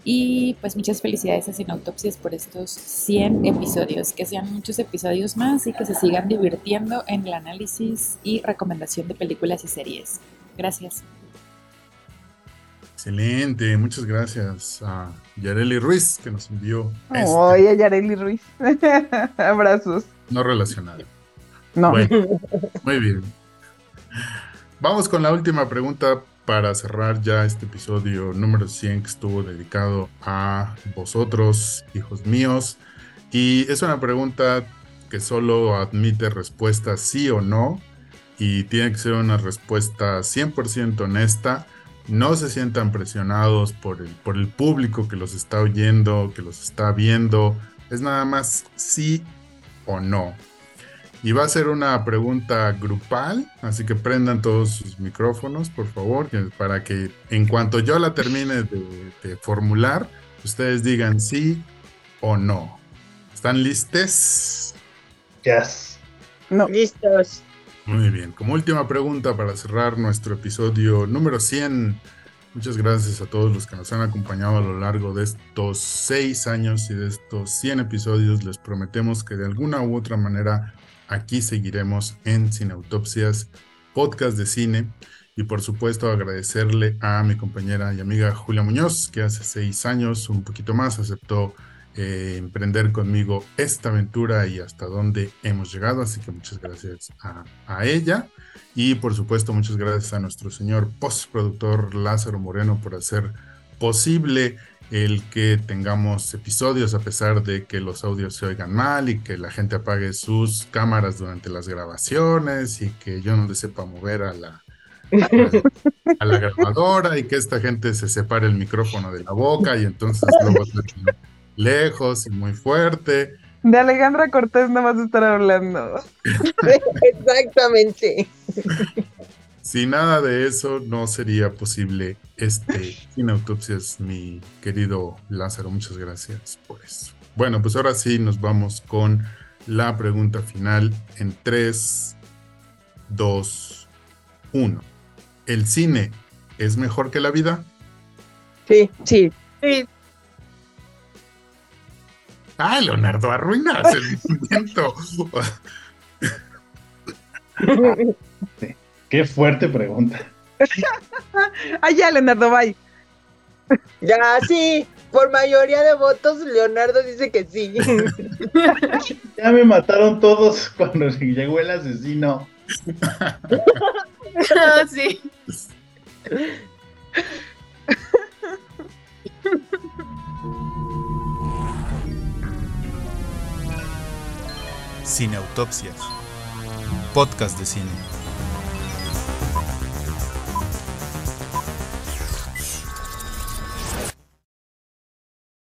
Y pues muchas felicidades a Sin Autopsias por estos 100 episodios, que sean muchos episodios más y que se sigan divirtiendo en el análisis y recomendación de películas y series. Gracias. Excelente, muchas gracias a Yareli Ruiz que nos envió este Oye, Yareli Ruiz. [laughs] Abrazos. no relacionado. No. Bueno, [laughs] muy bien. Vamos con la última pregunta para cerrar ya este episodio número 100 que estuvo dedicado a vosotros, hijos míos. Y es una pregunta que solo admite respuesta sí o no y tiene que ser una respuesta 100% honesta. No se sientan presionados por el, por el público que los está oyendo, que los está viendo. Es nada más sí o no. Y va a ser una pregunta grupal, así que prendan todos sus micrófonos, por favor, para que en cuanto yo la termine de, de formular, ustedes digan sí o no. ¿Están listes? Yes. No. Listos. Muy bien, como última pregunta para cerrar nuestro episodio número 100. Muchas gracias a todos los que nos han acompañado a lo largo de estos seis años y de estos 100 episodios. Les prometemos que de alguna u otra manera aquí seguiremos en Cineautopsias, podcast de cine. Y por supuesto agradecerle a mi compañera y amiga Julia Muñoz, que hace seis años, un poquito más, aceptó eh, emprender conmigo esta aventura y hasta dónde hemos llegado. Así que muchas gracias a, a ella. Y por supuesto, muchas gracias a nuestro señor postproductor Lázaro Moreno por hacer posible el que tengamos episodios a pesar de que los audios se oigan mal y que la gente apague sus cámaras durante las grabaciones y que yo no le sepa mover a la, a la grabadora y que esta gente se separe el micrófono de la boca y entonces luego lejos y muy fuerte. De Alejandra Cortés no vas a estar hablando. [laughs] Exactamente. Sin nada de eso no sería posible este Sin Autopsias, mi querido Lázaro. Muchas gracias por eso. Bueno, pues ahora sí nos vamos con la pregunta final en 3, 2, 1. ¿El cine es mejor que la vida? Sí. Sí. Sí. Ay, Leonardo, arruinas el momento. Qué fuerte pregunta. [laughs] Ay, ya, Leonardo, bye. Ya, sí. Por mayoría de votos, Leonardo dice que sí. [laughs] Ya me mataron todos cuando llegó el asesino. Ah, [laughs] sí. Cineautopsias. Podcast de cine.